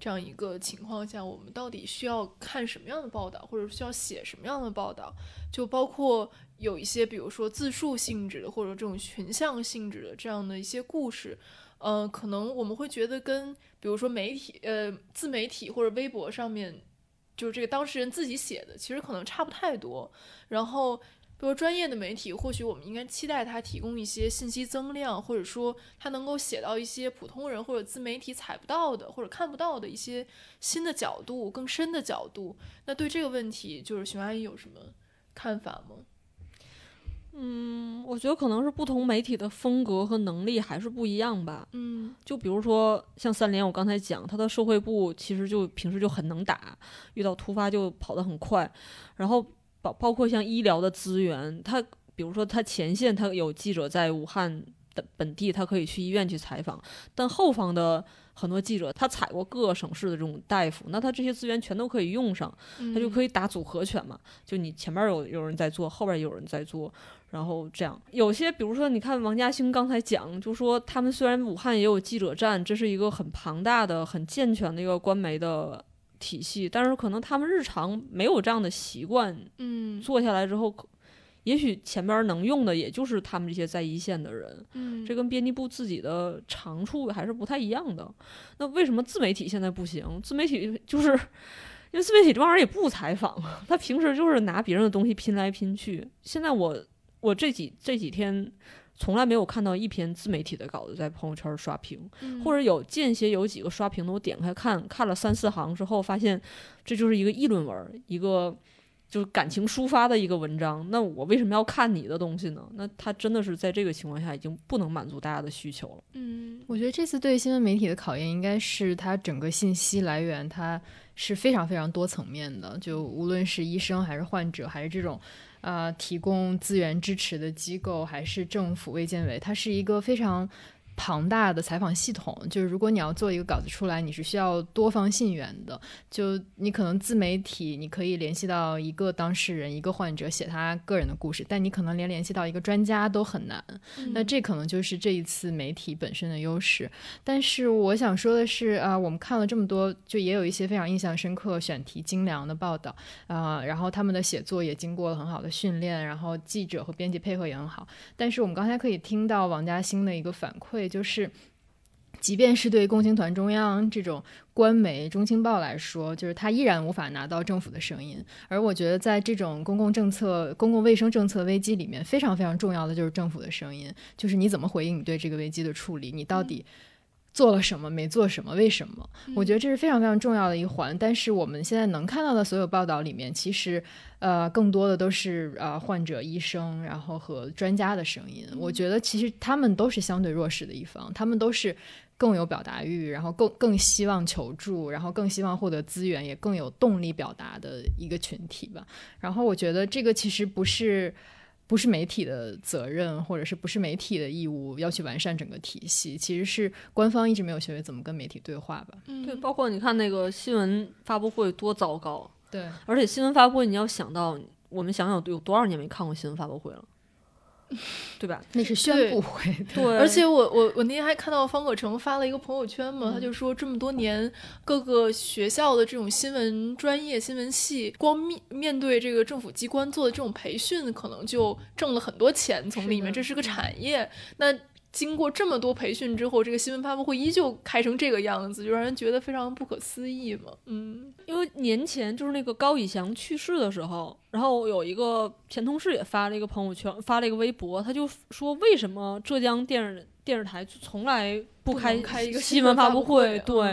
这样一个情况下，我们到底需要看什么样的报道，或者需要写什么样的报道？就包括有一些，比如说自述性质的，或者这种群像性质的这样的一些故事，呃，可能我们会觉得跟比如说媒体，呃，自媒体或者微博上面，就是这个当事人自己写的，其实可能差不太多。然后。比如专业的媒体，或许我们应该期待它提供一些信息增量，或者说它能够写到一些普通人或者自媒体采不到的或者看不到的一些新的角度、更深的角度。那对这个问题，就是熊阿姨有什么看法吗？嗯，我觉得可能是不同媒体的风格和能力还是不一样吧。嗯，就比如说像三联，我刚才讲，他的社会部其实就平时就很能打，遇到突发就跑得很快，然后。包包括像医疗的资源，他比如说他前线他有记者在武汉的本地，他可以去医院去采访，但后方的很多记者他采过各个省市的这种大夫，那他这些资源全都可以用上，他就可以打组合拳嘛，就你前面有有人在做，后边有人在做，然后这样有些比如说你看王嘉兴刚才讲，就说他们虽然武汉也有记者站，这是一个很庞大的、很健全的一个官媒的。体系，但是可能他们日常没有这样的习惯，嗯，做下来之后，也许前边能用的也就是他们这些在一线的人，嗯，这跟编辑部自己的长处还是不太一样的。那为什么自媒体现在不行？自媒体就是因为自媒体这玩意儿也不采访，他平时就是拿别人的东西拼来拼去。现在我我这几这几天。从来没有看到一篇自媒体的稿子在朋友圈刷屏，或者有间歇有几个刷屏的，我点开看看了三四行之后，发现这就是一个议论文，一个就是感情抒发的一个文章。那我为什么要看你的东西呢？那他真的是在这个情况下已经不能满足大家的需求了。嗯，我觉得这次对新闻媒体的考验，应该是它整个信息来源，它是非常非常多层面的。就无论是医生还是患者，还是这种。啊，提供资源支持的机构还是政府卫健委，它是一个非常。庞大的采访系统，就是如果你要做一个稿子出来，你是需要多方信源的。就你可能自媒体，你可以联系到一个当事人、一个患者写他个人的故事，但你可能连联系到一个专家都很难。那这可能就是这一次媒体本身的优势。但是我想说的是，啊，我们看了这么多，就也有一些非常印象深刻、选题精良的报道啊，然后他们的写作也经过了很好的训练，然后记者和编辑配合也很好。但是我们刚才可以听到王嘉欣的一个反馈。就是，即便是对共青团中央这种官媒《中青报》来说，就是他依然无法拿到政府的声音。而我觉得，在这种公共政策、公共卫生政策危机里面，非常非常重要的就是政府的声音，就是你怎么回应你对这个危机的处理，你到底。做了什么？没做什么？为什么？我觉得这是非常非常重要的一环。但是我们现在能看到的所有报道里面，其实，呃，更多的都是呃患者、医生，然后和专家的声音。我觉得其实他们都是相对弱势的一方，他们都是更有表达欲，然后更更希望求助，然后更希望获得资源，也更有动力表达的一个群体吧。然后我觉得这个其实不是。不是媒体的责任，或者是不是媒体的义务要去完善整个体系？其实是官方一直没有学会怎么跟媒体对话吧。对，包括你看那个新闻发布会多糟糕。对，而且新闻发布会你要想到，我们想想有多少年没看过新闻发布会了。对吧？那是宣布会。对，而且我我我那天还看到方可成发了一个朋友圈嘛，他就说这么多年各个学校的这种新闻专业、新闻系，光面面对这个政府机关做的这种培训，可能就挣了很多钱从里面，这是个产业。那。经过这么多培训之后，这个新闻发布会依旧开成这个样子，就让人觉得非常不可思议嘛。嗯，因为年前就是那个高以翔去世的时候，然后有一个前同事也发了一个朋友圈，发了一个微博，他就说为什么浙江电视电视台就从来不开开一个新闻发布会？对，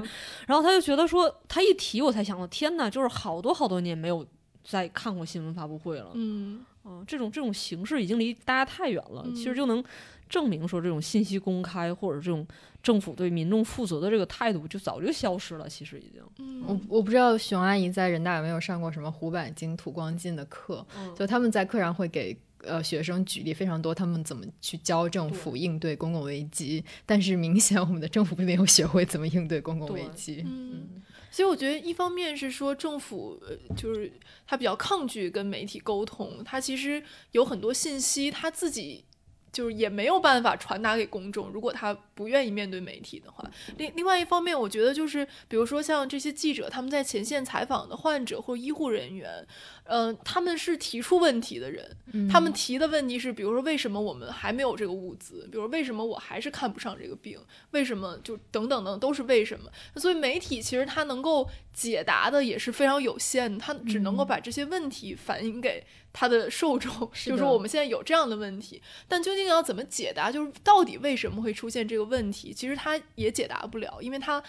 然后他就觉得说，他一提我才想到，天哪，就是好多好多年没有再看过新闻发布会了。嗯，嗯，这种这种形式已经离大家太远了，其实就能。证明说这种信息公开或者这种政府对民众负责的这个态度就早就消失了，其实已经。我我不知道熊阿姨在人大有没有上过什么湖板金土光进的课，就他们在课上会给呃学生举例非常多，他们怎么去教政府应对公共危机，但是明显我们的政府并没有学会怎么应对公共危机。嗯，所以我觉得一方面是说政府就是他比较抗拒跟媒体沟通，他其实有很多信息他自己。就是也没有办法传达给公众，如果他不愿意面对媒体的话。另另外一方面，我觉得就是比如说像这些记者，他们在前线采访的患者或医护人员。嗯，他们是提出问题的人，他们提的问题是，比如说为什么我们还没有这个物资？比如为什么我还是看不上这个病？为什么就等等等都是为什么？所以媒体其实他能够解答的也是非常有限，他只能够把这些问题反映给他的受众，就是说我们现在有这样的问题，但究竟要怎么解答？就是到底为什么会出现这个问题？其实它也解答不了，因为它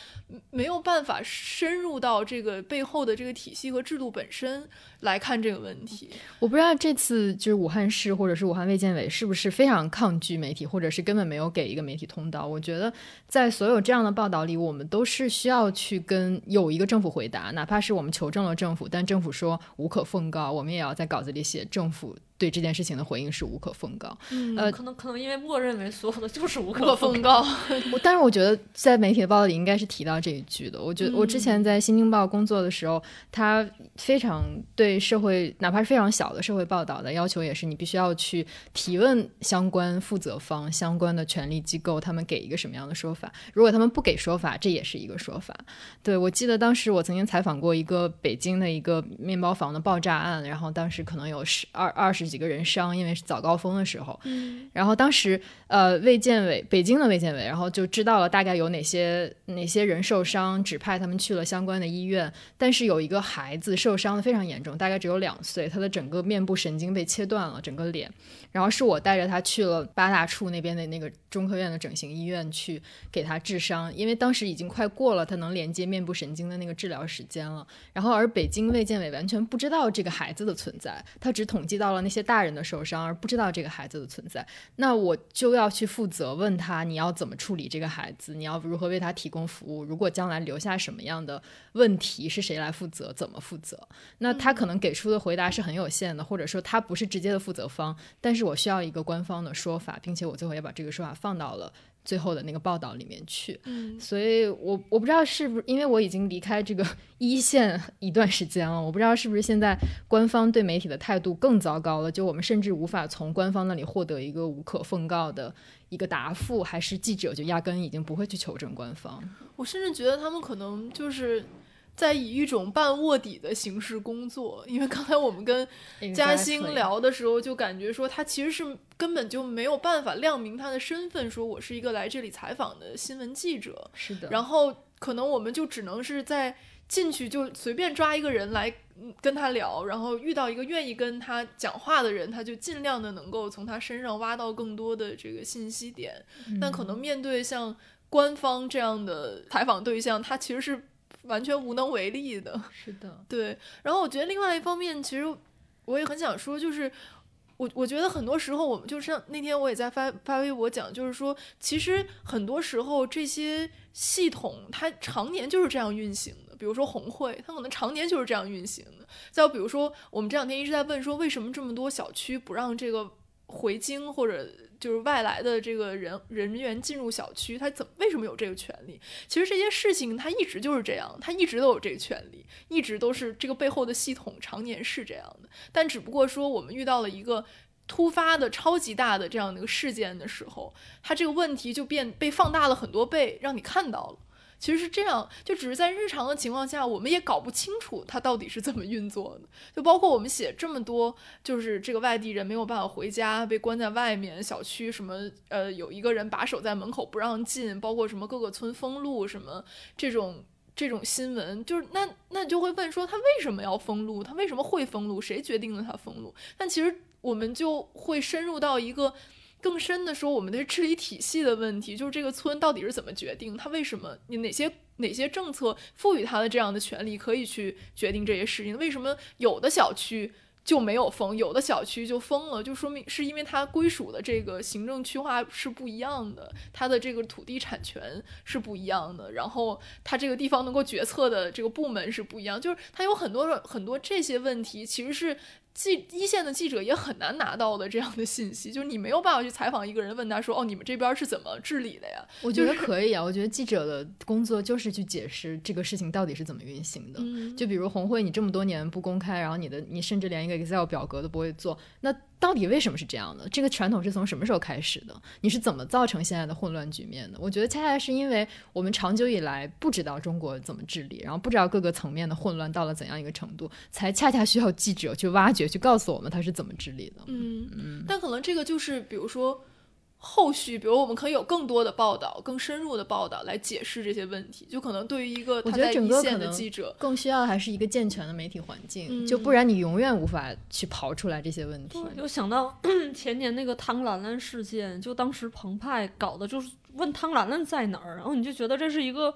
没有办法深入到这个背后的这个体系和制度本身来。看这个问题，我不知道这次就是武汉市或者是武汉卫健委是不是非常抗拒媒体，或者是根本没有给一个媒体通道。我觉得在所有这样的报道里，我们都是需要去跟有一个政府回答，哪怕是我们求证了政府，但政府说无可奉告，我们也要在稿子里写写政府。对这件事情的回应是无可奉告，呃，可能可能因为默认为所有的就是无可奉告。我但是我觉得在媒体的报道里应该是提到这一句的。我觉得我之前在新京报工作的时候，他非常对社会，哪怕是非常小的社会报道的要求也是，你必须要去提问相关负责方、相关的权力机构，他们给一个什么样的说法。如果他们不给说法，这也是一个说法。对我记得当时我曾经采访过一个北京的一个面包房的爆炸案，然后当时可能有十二二十。几个人伤，因为是早高峰的时候。嗯，然后当时呃，卫健委北京的卫健委，然后就知道了大概有哪些哪些人受伤，指派他们去了相关的医院。但是有一个孩子受伤的非常严重，大概只有两岁，他的整个面部神经被切断了，整个脸。然后是我带着他去了八大处那边的那个中科院的整形医院去给他治伤，因为当时已经快过了他能连接面部神经的那个治疗时间了。然后而北京卫健委完全不知道这个孩子的存在，他只统计到了那些大人的受伤，而不知道这个孩子的存在。那我就要去负责问他，你要怎么处理这个孩子？你要如何为他提供服务？如果将来留下什么样的问题，是谁来负责？怎么负责？那他可能给出的回答是很有限的，或者说他不是直接的负责方，但是。我需要一个官方的说法，并且我最后也把这个说法放到了最后的那个报道里面去。嗯，所以我我不知道是不是因为我已经离开这个 一线一段时间了，我不知道是不是现在官方对媒体的态度更糟糕了，就我们甚至无法从官方那里获得一个无可奉告的一个答复，还是记者就压根已经不会去求证官方。我甚至觉得他们可能就是。在以一种半卧底的形式工作，因为刚才我们跟嘉兴聊的时候，就感觉说他其实是根本就没有办法亮明他的身份，说我是一个来这里采访的新闻记者。是的。然后可能我们就只能是在进去就随便抓一个人来跟他聊，然后遇到一个愿意跟他讲话的人，他就尽量的能够从他身上挖到更多的这个信息点。但可能面对像官方这样的采访对象，他其实是。完全无能为力的，是的，对。然后我觉得另外一方面，其实我也很想说，就是我我觉得很多时候我们就像那天我也在发发微博讲，就是说，其实很多时候这些系统它常年就是这样运行的。比如说红会，它可能常年就是这样运行的。再比如说，我们这两天一直在问说，为什么这么多小区不让这个回京或者。就是外来的这个人人员进入小区，他怎么为什么有这个权利？其实这些事情他一直就是这样，他一直都有这个权利，一直都是这个背后的系统常年是这样的。但只不过说我们遇到了一个突发的超级大的这样的一个事件的时候，他这个问题就变被放大了很多倍，让你看到了。其实是这样，就只是在日常的情况下，我们也搞不清楚它到底是怎么运作的。就包括我们写这么多，就是这个外地人没有办法回家，被关在外面，小区什么呃有一个人把守在门口不让进，包括什么各个村封路什么这种这种新闻，就是那那就会问说他为什么要封路？他为什么会封路？谁决定了他封路？但其实我们就会深入到一个。更深的说，我们的治理体系的问题，就是这个村到底是怎么决定？他为什么？你哪些哪些政策赋予他的这样的权利，可以去决定这些事情？为什么有的小区就没有封，有的小区就封了？就说明是因为它归属的这个行政区划是不一样的，它的这个土地产权是不一样的，然后它这个地方能够决策的这个部门是不一样，就是它有很多很多这些问题，其实是。记一线的记者也很难拿到的这样的信息，就是你没有办法去采访一个人，问他说：“哦，你们这边是怎么治理的呀？”我觉得可以啊，我觉得记者的工作就是去解释这个事情到底是怎么运行的。就比如红会，你这么多年不公开，然后你的你甚至连一个 Excel 表格都不会做，那。到底为什么是这样的？这个传统是从什么时候开始的？你是怎么造成现在的混乱局面的？我觉得恰恰是因为我们长久以来不知道中国怎么治理，然后不知道各个层面的混乱到了怎样一个程度，才恰恰需要记者去挖掘、去告诉我们他是怎么治理的。嗯嗯。但可能这个就是，比如说。后续，比如我们可以有更多的报道、更深入的报道来解释这些问题。就可能对于一个我觉得整个可能记者更需要还是一个健全的媒体环境，就不然你永远无法去刨出来这些问题。就想到 前年那个汤兰兰事件，就当时澎湃搞的就是问汤兰兰在哪儿，然后你就觉得这是一个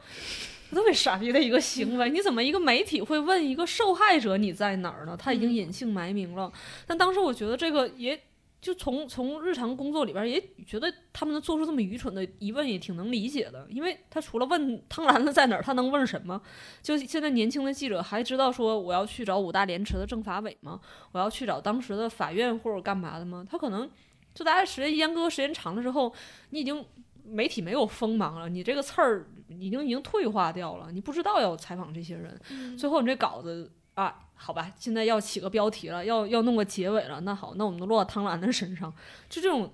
特别傻逼的一个行为。你怎么一个媒体会问一个受害者你在哪儿呢？他已经隐姓埋名了。但当时我觉得这个也。就从从日常工作里边也觉得他们能做出这么愚蠢的疑问也挺能理解的，因为他除了问汤兰子在哪儿，他能问什么？就现在年轻的记者还知道说我要去找五大连池的政法委吗？我要去找当时的法院或者干嘛的吗？他可能就大家时间阉割时间长了之后，你已经媒体没有锋芒了，你这个刺儿已经已经退化掉了，你不知道要采访这些人，最后你这稿子啊。好吧，现在要起个标题了，要要弄个结尾了。那好，那我们都落到汤兰的身上。就这种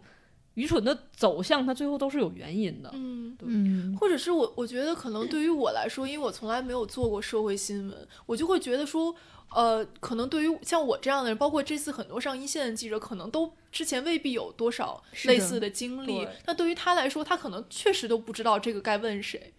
愚蠢的走向，它最后都是有原因的。嗯嗯，或者是我我觉得可能对于我来说，因为我从来没有做过社会新闻，我就会觉得说，呃，可能对于像我这样的人，包括这次很多上一线的记者，可能都之前未必有多少类似的经历。那对于他来说，他可能确实都不知道这个该问谁。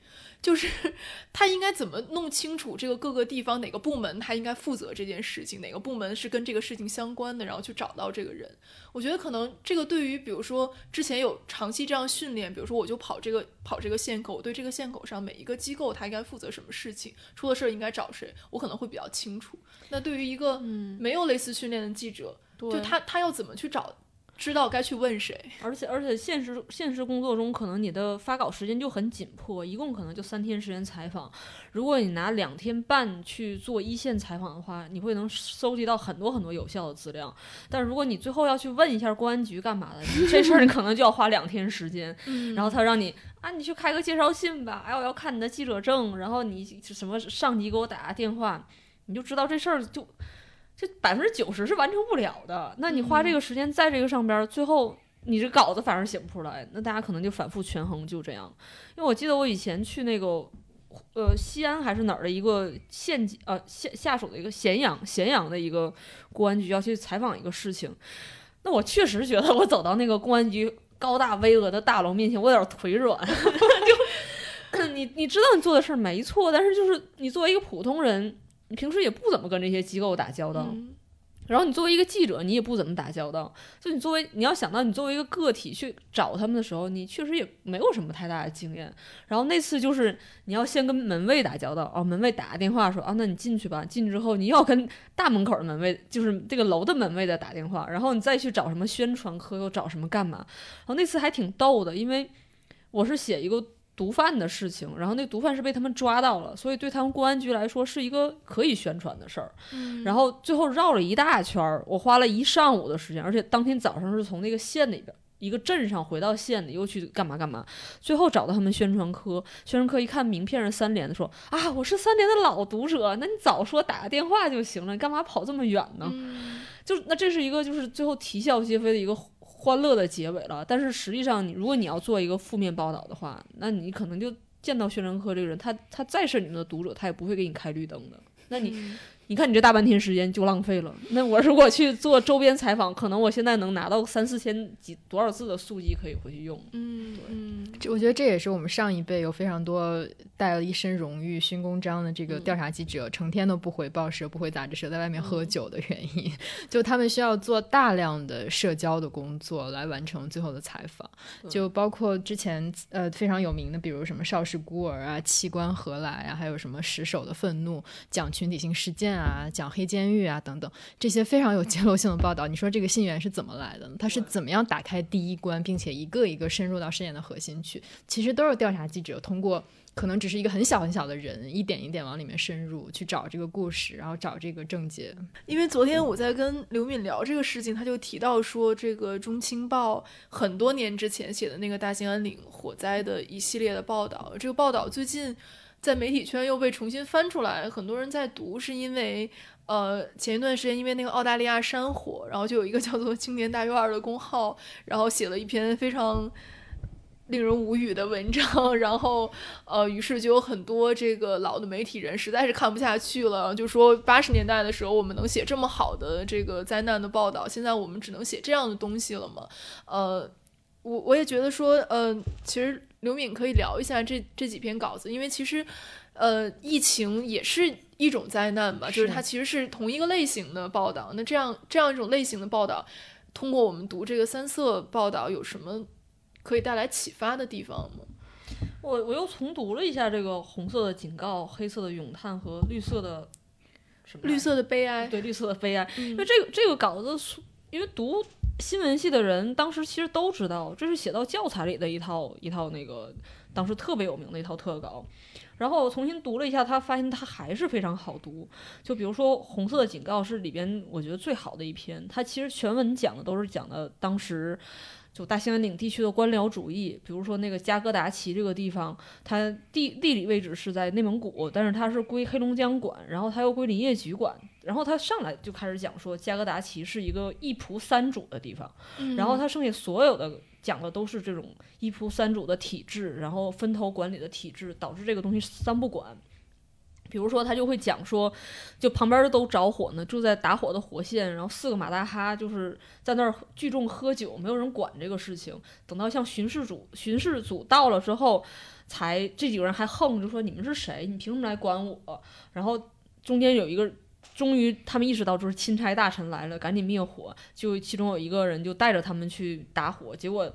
就是 他应该怎么弄清楚这个各个地方哪个部门他应该负责这件事情，哪个部门是跟这个事情相关的，然后去找到这个人。我觉得可能这个对于比如说之前有长期这样训练，比如说我就跑这个跑这个线口，我对这个线口上每一个机构他应该负责什么事情，出了事儿应该找谁，我可能会比较清楚。那对于一个没有类似训练的记者，就他他要怎么去找？知道该去问谁，而且而且现实现实工作中，可能你的发稿时间就很紧迫，一共可能就三天时间采访。如果你拿两天半去做一线采访的话，你会能收集到很多很多有效的资料。但是如果你最后要去问一下公安局干嘛的，这事儿你可能就要花两天时间。然后他让你啊，你去开个介绍信吧，哎，我要看你的记者证，然后你什么上级给我打个电话，你就知道这事儿就。这百分之九十是完成不了的，那你花这个时间在这个上边，最后你这稿子反而写不出来，那大家可能就反复权衡，就这样。因为我记得我以前去那个呃西安还是哪儿的一个县级呃下下属的一个咸阳咸阳的一个公安局要去采访一个事情，那我确实觉得我走到那个公安局高大巍峨的大楼面前，我有点腿软，就 你你知道你做的事儿没错，但是就是你作为一个普通人，你平时也不怎么跟这些机构打交道。嗯然后你作为一个记者，你也不怎么打交道。就你作为你要想到你作为一个个体去找他们的时候，你确实也没有什么太大的经验。然后那次就是你要先跟门卫打交道，哦，门卫打个电话说啊，那你进去吧。进去之后你要跟大门口的门卫，就是这个楼的门卫的打电话，然后你再去找什么宣传科，又找什么干嘛。然后那次还挺逗的，因为我是写一个。毒贩的事情，然后那毒贩是被他们抓到了，所以对他们公安局来说是一个可以宣传的事儿。嗯然后最后绕了一大圈儿，我花了一上午的时间，而且当天早上是从那个县里边一个镇上回到县里，又去干嘛干嘛。最后找到他们宣传科，宣传科一看名片是三联的，说啊，我是三联的老读者，那你早说打个电话就行了，你干嘛跑这么远呢？嗯就那这是一个就是最后啼笑皆非的一个欢乐的结尾了。但是实际上你，如果你要做一个负面报道的话，那你可能就见到宣传科这个人，他他再是你们的读者，他也不会给你开绿灯的。那你你看你这大半天时间就浪费了。那我如果去做周边采访，可能我现在能拿到三四千几多少字的速记可以回去用。嗯嗯这我觉得这也是我们上一辈有非常多带了一身荣誉、勋功章的这个嗯调查记者，成天都不回报社、不回杂志社，在外面喝酒的原因，就他们需要做大量的社交的工作来完成最后的采访，对就包括之前呃非常有名的，比如什么邵氏孤儿啊、器官何来啊，还有什么十手的愤怒，讲群体性事件啊、讲黑监狱啊等等，这些非常有揭露性的报道。你说这个信源是怎么来的呢？他是怎么样打开第一关，并且一个一个深入到事件的核心去？其实都是调查记者通过可能只是一个很小很小的人，一点一点往里面深入去找这个故事，然后找这个症结。因为昨天我在跟刘敏聊这个事情，他就提到说，这个《中青报》很多年之前写的那个大兴安岭火灾的一系列的报道，这个报道最近在媒体圈又被重新翻出来，很多人在读，是因为呃前一段时间因为那个澳大利亚山火，然后就有一个叫做“青年大院”的公号，然后写了一篇非常。令人无语的文章，然后呃，于是就有很多这个老的媒体人实在是看不下去了，就说八十年代的时候我们能写这么好的这个灾难的报道，现在我们只能写这样的东西了吗？呃，我我也觉得说，呃，其实刘敏可以聊一下这这几篇稿子，因为其实呃，疫情也是一种灾难吧，就是是它其实是同一个类型的报道。那这样这样一种类型的报道，通过我们读这个三色报道，有什么可以带来启发的地方吗？我我又重读了一下这个红色的警告、黑色的咏叹和绿色的什么？绿色的悲哀，对绿色的悲哀。因嗯为这个这个稿子，因为读新闻系的人当时其实都知道，这是写到教材里的一套一套那个当时特别有名的一套特稿。然后我重新读了一下，他发现他还是非常好读。就比如说《红色的警告》是里边我觉得最好的一篇，它其实全文讲的都是讲的当时。就大兴安岭地区的官僚主义，比如说那个加格达奇这个地方，它地地理位置是在内蒙古，但是它是归黑龙江管，然后它又归林业局管。然后他上来就开始讲说，加格达奇是一个一仆三主的地方，嗯然后他剩下所有的讲的都是这种一仆三主的体制，然后分头管理的体制，导致这个东西三不管。比如说，他就会讲说，就旁边的都着火呢，住在打火的火线，然后四个马大哈就是在那儿聚众喝酒，没有人管这个事情。等到像巡视组巡视组到了之后，才这几个人还横着说你们是谁？你凭什么来管我？然后中间有一个。终于，他们意识到就是钦差大臣来了，赶紧灭火。就其中有一个人就带着他们去打火，结果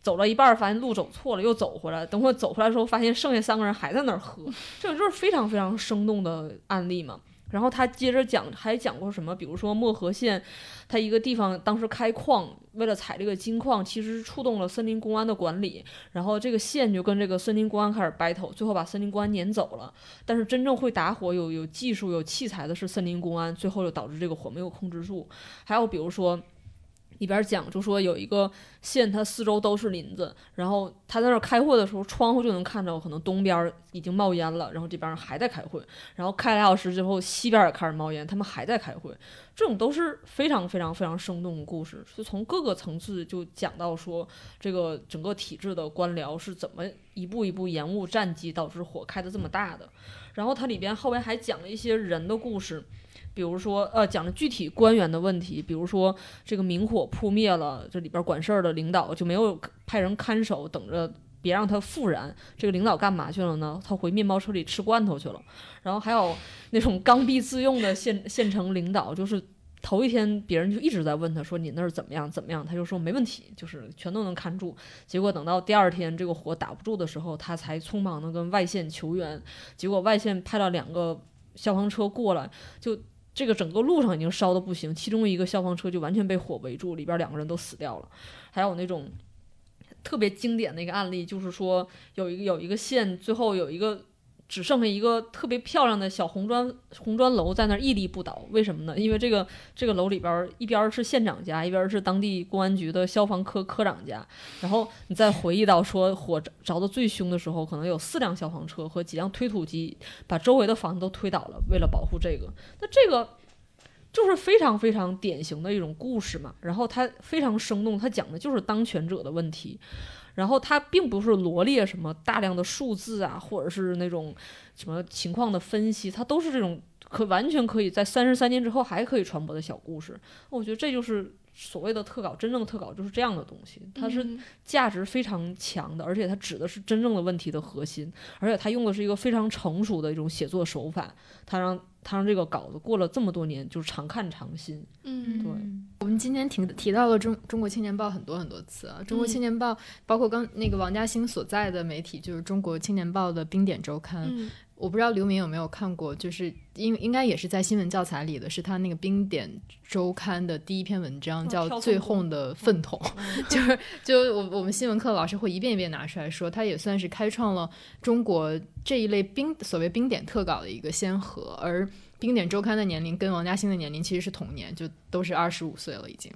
走了一半儿，发现路走错了，又走回来。等会走回来的时候，发现剩下三个人还在那儿喝。这就是非常非常生动的案例嘛。然后他接着讲，还讲过什么？比如说漠河县，它一个地方当时开矿，为了采这个金矿，其实是触动了森林公安的管理。然后这个县就跟这个森林公安开始 battle，最后把森林公安撵走了。但是真正会打火、有有技术、有器材的是森林公安，最后就导致这个火没有控制住。还有比如说。里边讲就说有一个县，它四周都是林子，然后他在那儿开会的时候，窗户就能看到可能东边已经冒烟了，然后这边还在开会，然后开俩小时之后，西边也开始冒烟，他们还在开会，这种都是非常非常非常生动的故事，就从各个层次就讲到说这个整个体制的官僚是怎么一步一步延误战机，导致火开的这么大的，然后它里边后边还讲了一些人的故事。比如说，呃，讲了具体官员的问题，比如说这个明火扑灭了，这里边管事儿的领导就没有派人看守，等着别让它复燃。这个领导干嘛去了呢？他回面包车里吃罐头去了。然后还有那种刚愎自用的县县城领导，就是头一天别人就一直在问他说你那儿怎么样怎么样，他就说没问题，就是全都能看住。结果等到第二天这个火打不住的时候，他才匆忙的跟外线求援。结果外线派了两个消防车过来，就。这个整个路上已经烧的不行，其中一个消防车就完全被火围住，里边两个人都死掉了。还有那种特别经典的一个案例，就是说有一个有一个县，最后有一个。只剩下一个特别漂亮的小红砖红砖楼在那儿屹立不倒，为什么呢？因为这个这个楼里边一边是县长家，一边是当地公安局的消防科科长家。然后你再回忆到说火着的最凶的时候，可能有四辆消防车和几辆推土机把周围的房子都推倒了，为了保护这个。那这个就是非常非常典型的一种故事嘛。然后它非常生动，它讲的就是当权者的问题。然后它并不是罗列什么大量的数字啊，或者是那种什么情况的分析，它都是这种可完全可以在三十三年之后还可以传播的小故事。我觉得这就是所谓的特稿，真正的特稿就是这样的东西，它是价值非常强的，而且它指的是真正的问题的核心，而且它用的是一个非常成熟的一种写作手法，它让。它让这个稿子过了这么多年，就是常看常新。嗯，对。我们今天提提到了中中国青年报很多很多次啊，中国青年报包括刚那个王嘉欣所在的媒体，就是中国青年报的冰点周刊。我不知道刘明有没有看过，就是应应该也是在新闻教材里的，是他那个冰点周刊的第一篇文章，叫《最后的粪桶》，就是就我我们新闻课老师会一遍一遍拿出来说，他也算是开创了中国这一类冰所谓冰点特稿的一个先河，而冰点周刊的年龄跟王嘉欣的年龄其实是同年，就都是二十五岁了已经。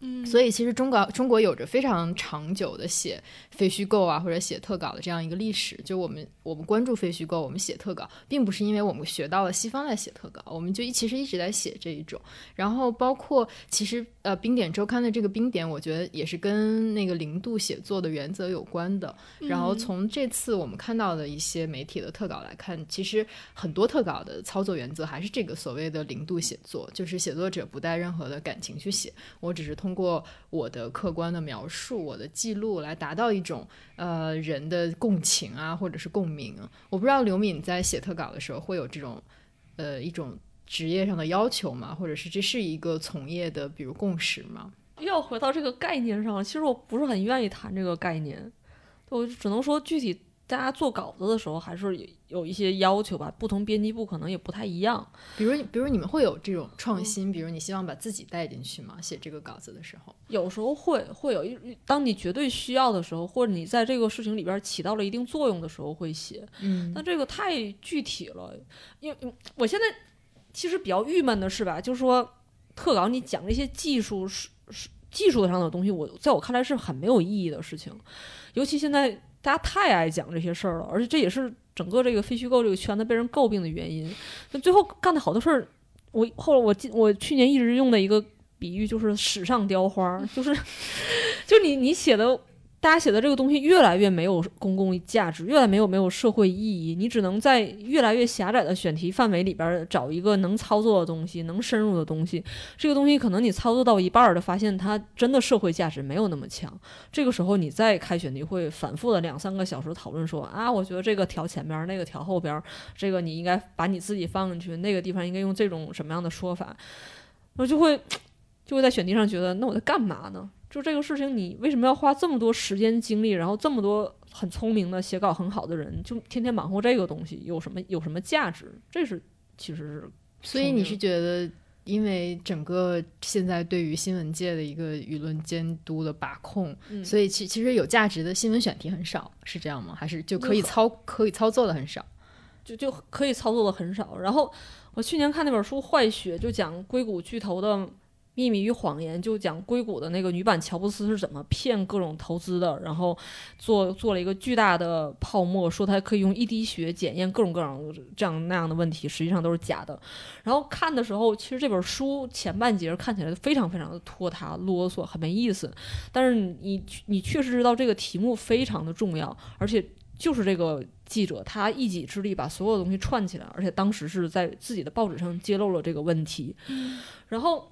嗯，所以其实中国中国有着非常长久的写非虚构啊或者写特稿的这样一个历史。就我们我们关注非虚构，我们写特稿，并不是因为我们学到了西方在写特稿，我们就一其实一直在写这一种。然后包括其实呃冰点周刊的这个冰点，我觉得也是跟那个零度写作的原则有关的。然后从这次我们看到的一些媒体的特稿来看，其实很多特稿的操作原则还是这个所谓的零度写作，就是写作者不带任何的感情去写，我只是通。通过我的客观的描述，我的记录来达到一种呃人的共情啊，或者是共鸣。我不知道刘敏在写特稿的时候会有这种呃一种职业上的要求吗？或者是这是一个从业的比如共识吗？要回到这个概念上，其实我不是很愿意谈这个概念，我只能说具体。大家做稿子的时候还是有一些要求吧，不同编辑部可能也不太一样。比如，比如你们会有这种创新，比如你希望把自己带进去吗？写这个稿子的时候，有时候会会有一，当你绝对需要的时候，或者你在这个事情里边起到了一定作用的时候会写。嗯，但这个太具体了，因为我现在其实比较郁闷的是吧，就是说特稿你讲这些技术是是技术上的东西，我在我看来是很没有意义的事情，尤其现在。大家太爱讲这些事儿了，而且这也是整个这个非虚构这个圈子被人诟病的原因。那最后干的好多事儿，我后来我记我去年一直用的一个比喻就是史上雕花，就是，就你你写的。大家写的这个东西越来越没有公共价值，越来没有没有社会意义。你只能在越来越狭窄的选题范围里边找一个能操作的东西，能深入的东西。这个东西可能你操作到一半儿的，发现它真的社会价值没有那么强。这个时候你再开选题会，反复的两三个小时讨论说啊，我觉得这个调前边，那个调后边，这个你应该把你自己放进去，那个地方应该用这种什么样的说法，我就会就会在选题上觉得，那我在干嘛呢？就这个事情，你为什么要花这么多时间精力，然后这么多很聪明的写稿很好的人，就天天忙活这个东西，有什么有什么价值？这是其实是。所以你是觉得，因为整个现在对于新闻界的一个舆论监督的把控，所以其其实有价值的新闻选题很少，是这样吗？还是就可以操可以操作的很少？就就可以操作的很少。然后我去年看那本书《坏血》，就讲硅谷巨头的。秘密与谎言》，就讲硅谷的那个女版乔布斯是怎么骗各种投资的，然后做做了一个巨大的泡沫，说他可以用一滴血检验各种各样这样那样的问题，实际上都是假的。然后看的时候，其实这本书前半截看起来非常非常的拖沓、啰嗦，很没意思。但是你你确实知道这个题目非常的重要，而且。就是这个记者，他一己之力把所有东西串起来，而且当时是在自己的报纸上揭露了这个问题。然后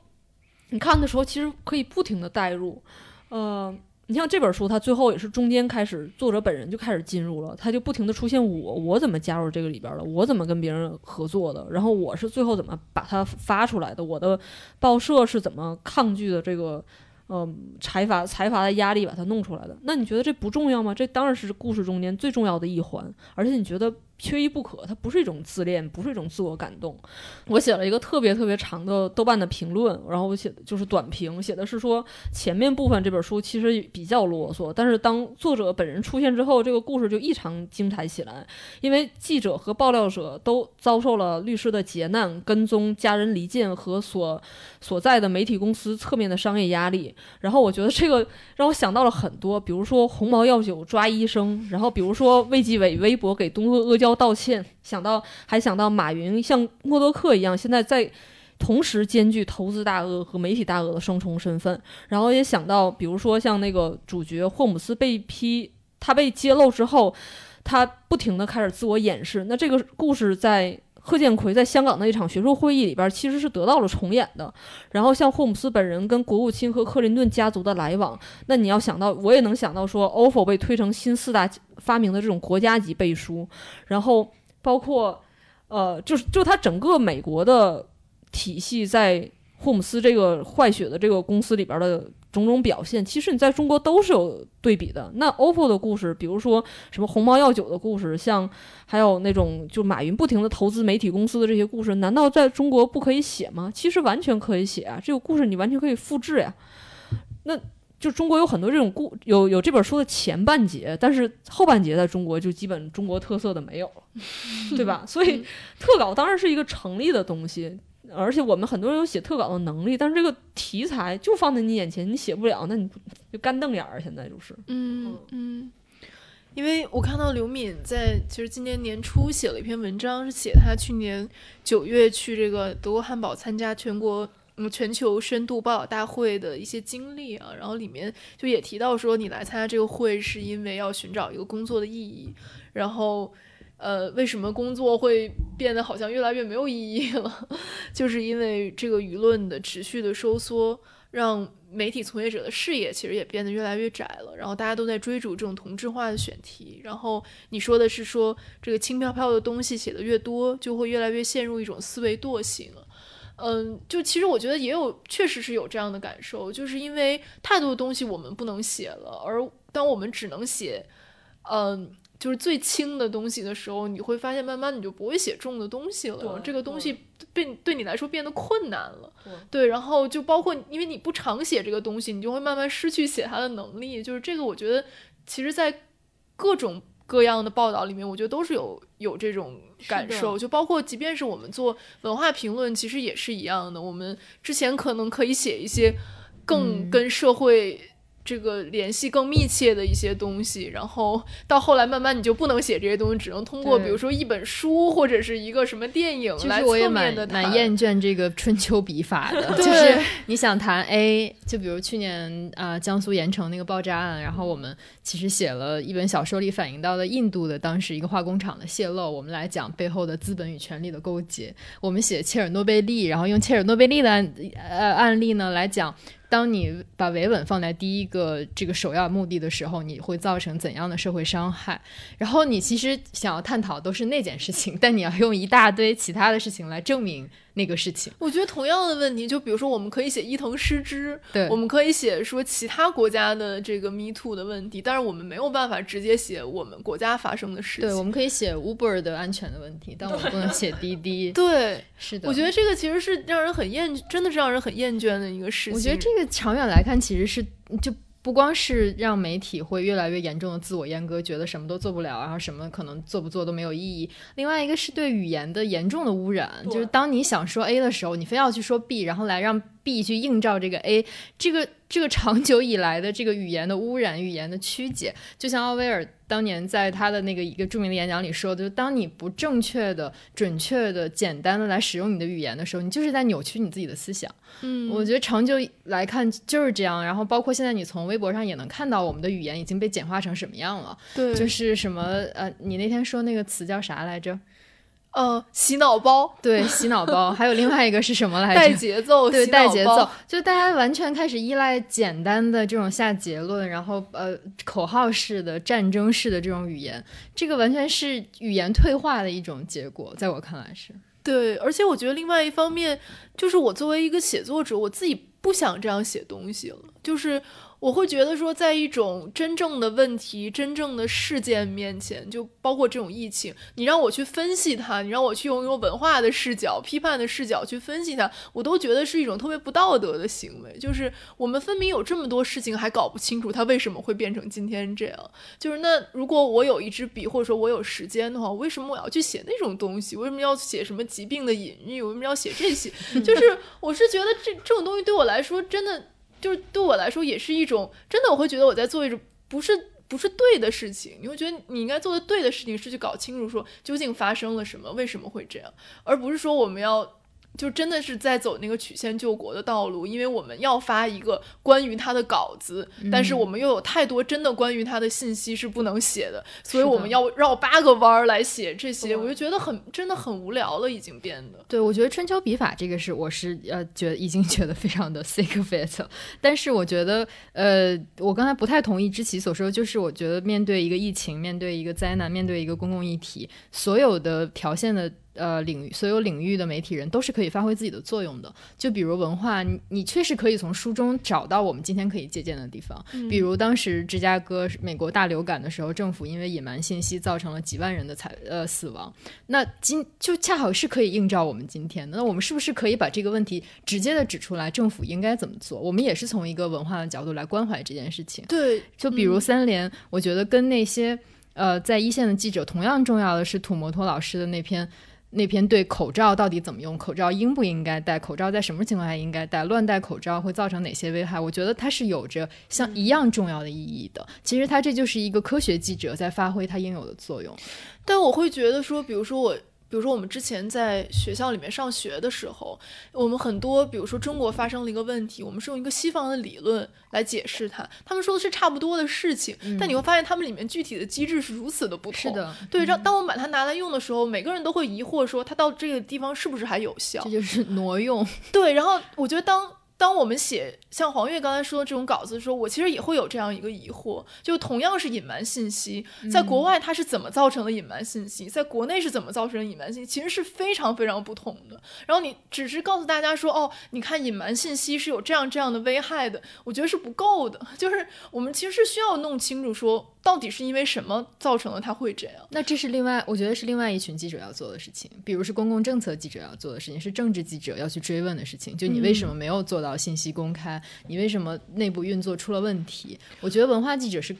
你看的时候，其实可以不停的代入。呃，你像这本书，它最后也是中间开始，作者本人就开始进入了，他就不停的出现我，我怎么加入这个里边的，我怎么跟别人合作的，然后我是最后怎么把它发出来的，我的报社是怎么抗拒的这个。嗯，财阀财阀的压力把它弄出来的，那你觉得这不重要吗？这当然是故事中间最重要的一环，而且你觉得。缺一不可，它不是一种自恋，不是一种自我感动。我写了一个特别特别长的豆瓣的评论，然后我写的就是短评，写的是说前面部分这本书其实比较啰嗦，但是当作者本人出现之后，这个故事就异常精彩起来。因为记者和爆料者都遭受了律师的劫难、跟踪、家人离间和所所在的媒体公司侧面的商业压力。然后我觉得这个让我想到了很多，比如说红毛药酒抓医生，然后比如说卫计委微博给东阿阿胶。要道歉，想到还想到马云像默多克一样，现在在同时兼具投资大鳄和媒体大鳄的双重身份。然后也想到，比如说像那个主角霍姆斯被批，他被揭露之后，他不停的开始自我掩饰。那这个故事在贺建奎在香港的一场学术会议里边，其实是得到了重演的。然后像霍姆斯本人跟国务卿和克林顿家族的来往，那你要想到，我也能想到说，OFO 被推成新四大。发明的这种国家级背书，然后包括，呃，就是就他整个美国的体系在霍姆斯这个坏血的这个公司里边的种种表现，其实你在中国都是有对比的。那 OPPO 的故事，比如说什么鸿茅药酒的故事，像还有那种就马云不停的投资媒体公司的这些故事，难道在中国不可以写吗？其实完全可以写啊，这个故事你完全可以复制呀。那。就中国有很多这种故有有这本书的前半节，但是后半节在中国就基本中国特色的没有了，对吧？所以特稿当然是一个成立的东西，而且我们很多人有写特稿的能力，但是这个题材就放在你眼前，你写不了，那你就干瞪眼儿。现在就是，嗯嗯，因为我看到刘敏在其实今年年初写了一篇文章，是写他去年九月去这个德国汉堡参加全国。嗯，全球深度报道大会的一些经历啊，然后里面就也提到说，你来参加这个会是因为要寻找一个工作的意义，然后，呃，为什么工作会变得好像越来越没有意义了？就是因为这个舆论的持续的收缩，让媒体从业者的视野其实也变得越来越窄了，然后大家都在追逐这种同质化的选题，然后你说的是说这个轻飘飘的东西写的越多，就会越来越陷入一种思维惰性。嗯，就其实我觉得也有，确实是有这样的感受，就是因为太多的东西我们不能写了，而当我们只能写，嗯，就是最轻的东西的时候，你会发现慢慢你就不会写重的东西了，这个东西变对你来说变得困难了，对，然后就包括因为你不常写这个东西，你就会慢慢失去写它的能力，就是这个我觉得，其实，在各种。各样的报道里面，我觉得都是有有这种感受，就包括即便是我们做文化评论，其实也是一样的。我们之前可能可以写一些更跟社会。这个联系更密切的一些东西，然后到后来慢慢你就不能写这些东西，只能通过比如说一本书或者是一个什么电影来侧面的谈。蛮厌倦这个春秋笔法的，就是你想谈 A，就比如去年啊江苏盐城那个爆炸案，然后我们其实写了一本小说里反映到的印度的当时一个化工厂的泄漏，我们来讲背后的资本与权力的勾结。我们写切尔诺贝利，然后用切尔诺贝利的案呃案例呢来讲。当你把维稳放在第一个这个首要目的的时候，你会造成怎样的社会伤害？然后你其实想要探讨都是那件事情，但你要用一大堆其他的事情来证明。那个事情，我觉得同样的问题，就比如说，我们可以写伊藤诗织，对，我们可以写说其他国家的这个 Me Too 的问题，但是我们没有办法直接写我们国家发生的事情。对，我们可以写 Uber 的安全的问题，但我们不能写滴滴。对，是的。我觉得这个其实是让人很厌，真的是让人很厌倦的一个事情。我觉得这个长远来看，其实是就。不光是让媒体会越来越严重的自我阉割，觉得什么都做不了，然后什么可能做不做都没有意义。另外一个是对语言的严重的污染，就是当你想说 A 的时候，你非要去说 B，然后来让 B 去映照这个 A，这个这个长久以来的这个语言的污染、语言的曲解，就像奥威尔当年在他的那个一个著名的演讲里说的，就当你不正确的、准确的、简单的来使用你的语言的时候，你就是在扭曲你自己的思想。嗯，我觉得长久来看就是这样。然后包括现在你从微博上也能看到我们的语言已经被简化成什么样了，对，就是什么呃，你那天说那个词叫啥来着？呃，洗脑包，对，洗脑包。还有另外一个是什么来着？带节奏，对，带节奏，就大家完全开始依赖简单的这种下结论，然后呃口号式的、战争式的这种语言，这个完全是语言退化的一种结果，在我看来是。对，而且我觉得另外一方面，就是我作为一个写作者，我自己不想这样写东西了，就是。我会觉得说，在一种真正的问题、真正的事件面前，就包括这种疫情，你让我去分析它，你让我去用用文化的视角、批判的视角去分析它，我都觉得是一种特别不道德的行为。就是我们分明有这么多事情还搞不清楚它为什么会变成今天这样。就是那如果我有一支笔，或者说我有时间的话，为什么我要去写那种东西？为什么要写什么疾病的隐喻？为什么要写这些？就是我是觉得这这种东西对我来说真的。就是对我来说也是一种真的，我会觉得我在做一种不是不是对的事情。你会觉得你应该做的对的事情是去搞清楚说究竟发生了什么，为什么会这样，而不是说我们要。就真的是在走那个曲线救国的道路，因为我们要发一个关于他的稿子，但是我们又有太多真的关于他的信息是不能写的，所以我们要绕八个弯儿来写这些，我就觉得很真的很无聊了，已经变得。对，我觉得春秋笔法这个是我是呃觉得已经觉得非常的 sick of it，但是我觉得呃我刚才不太同意知棋所说，就是我觉得面对一个疫情，面对一个灾难，面对一个公共议题，所有的条线的。呃，领域所有领域的媒体人都是可以发挥自己的作用的。就比如文化，你你确实可以从书中找到我们今天可以借鉴的地方。比如当时芝加哥美国大流感的时候，政府因为隐瞒信息，造成了几万人的惨呃死亡。那今就恰好是可以映照我们今天的。那我们是不是可以把这个问题直接的指出来？政府应该怎么做？我们也是从一个文化的角度来关怀这件事情。对，就比如三联，我觉得跟那些呃在一线的记者同样重要的是土摩托老师的那篇。那篇对口罩到底怎么用，口罩应不应该戴，口罩在什么情况下应该戴，乱戴口罩会造成哪些危害？我觉得它是有着像一样重要的意义的。其实它这就是一个科学记者在发挥他应有的作用。但我会觉得说，比如说我。比如说，我们之前在学校里面上学的时候，我们很多，比如说中国发生了一个问题，我们是用一个西方的理论来解释它。他们说的是差不多的事情，但你会发现他们里面具体的机制是如此的不同。是的，对。让当我们把它拿来用的时候，每个人都会疑惑说，它到这个地方是不是还有效？这就是挪用。对。然后我觉得当。当我们写像黄月刚才说的这种稿子的时候，我其实也会有这样一个疑惑：就同样是隐瞒信息，在国外它是怎么造成的隐瞒信息，在国内是怎么造成的隐瞒信息，其实是非常非常不同的。然后你只是告诉大家说：“哦，你看隐瞒信息是有这样这样的危害的。”我觉得是不够的。就是我们其实是需要弄清楚说。到底是因为什么造成了他会这样？那这是另外，我觉得是另外一群记者要做的事情，比如是公共政策记者要做的事情，是政治记者要去追问的事情。就你为什么没有做到信息公开？你为什么内部运作出了问题？我觉得文化记者是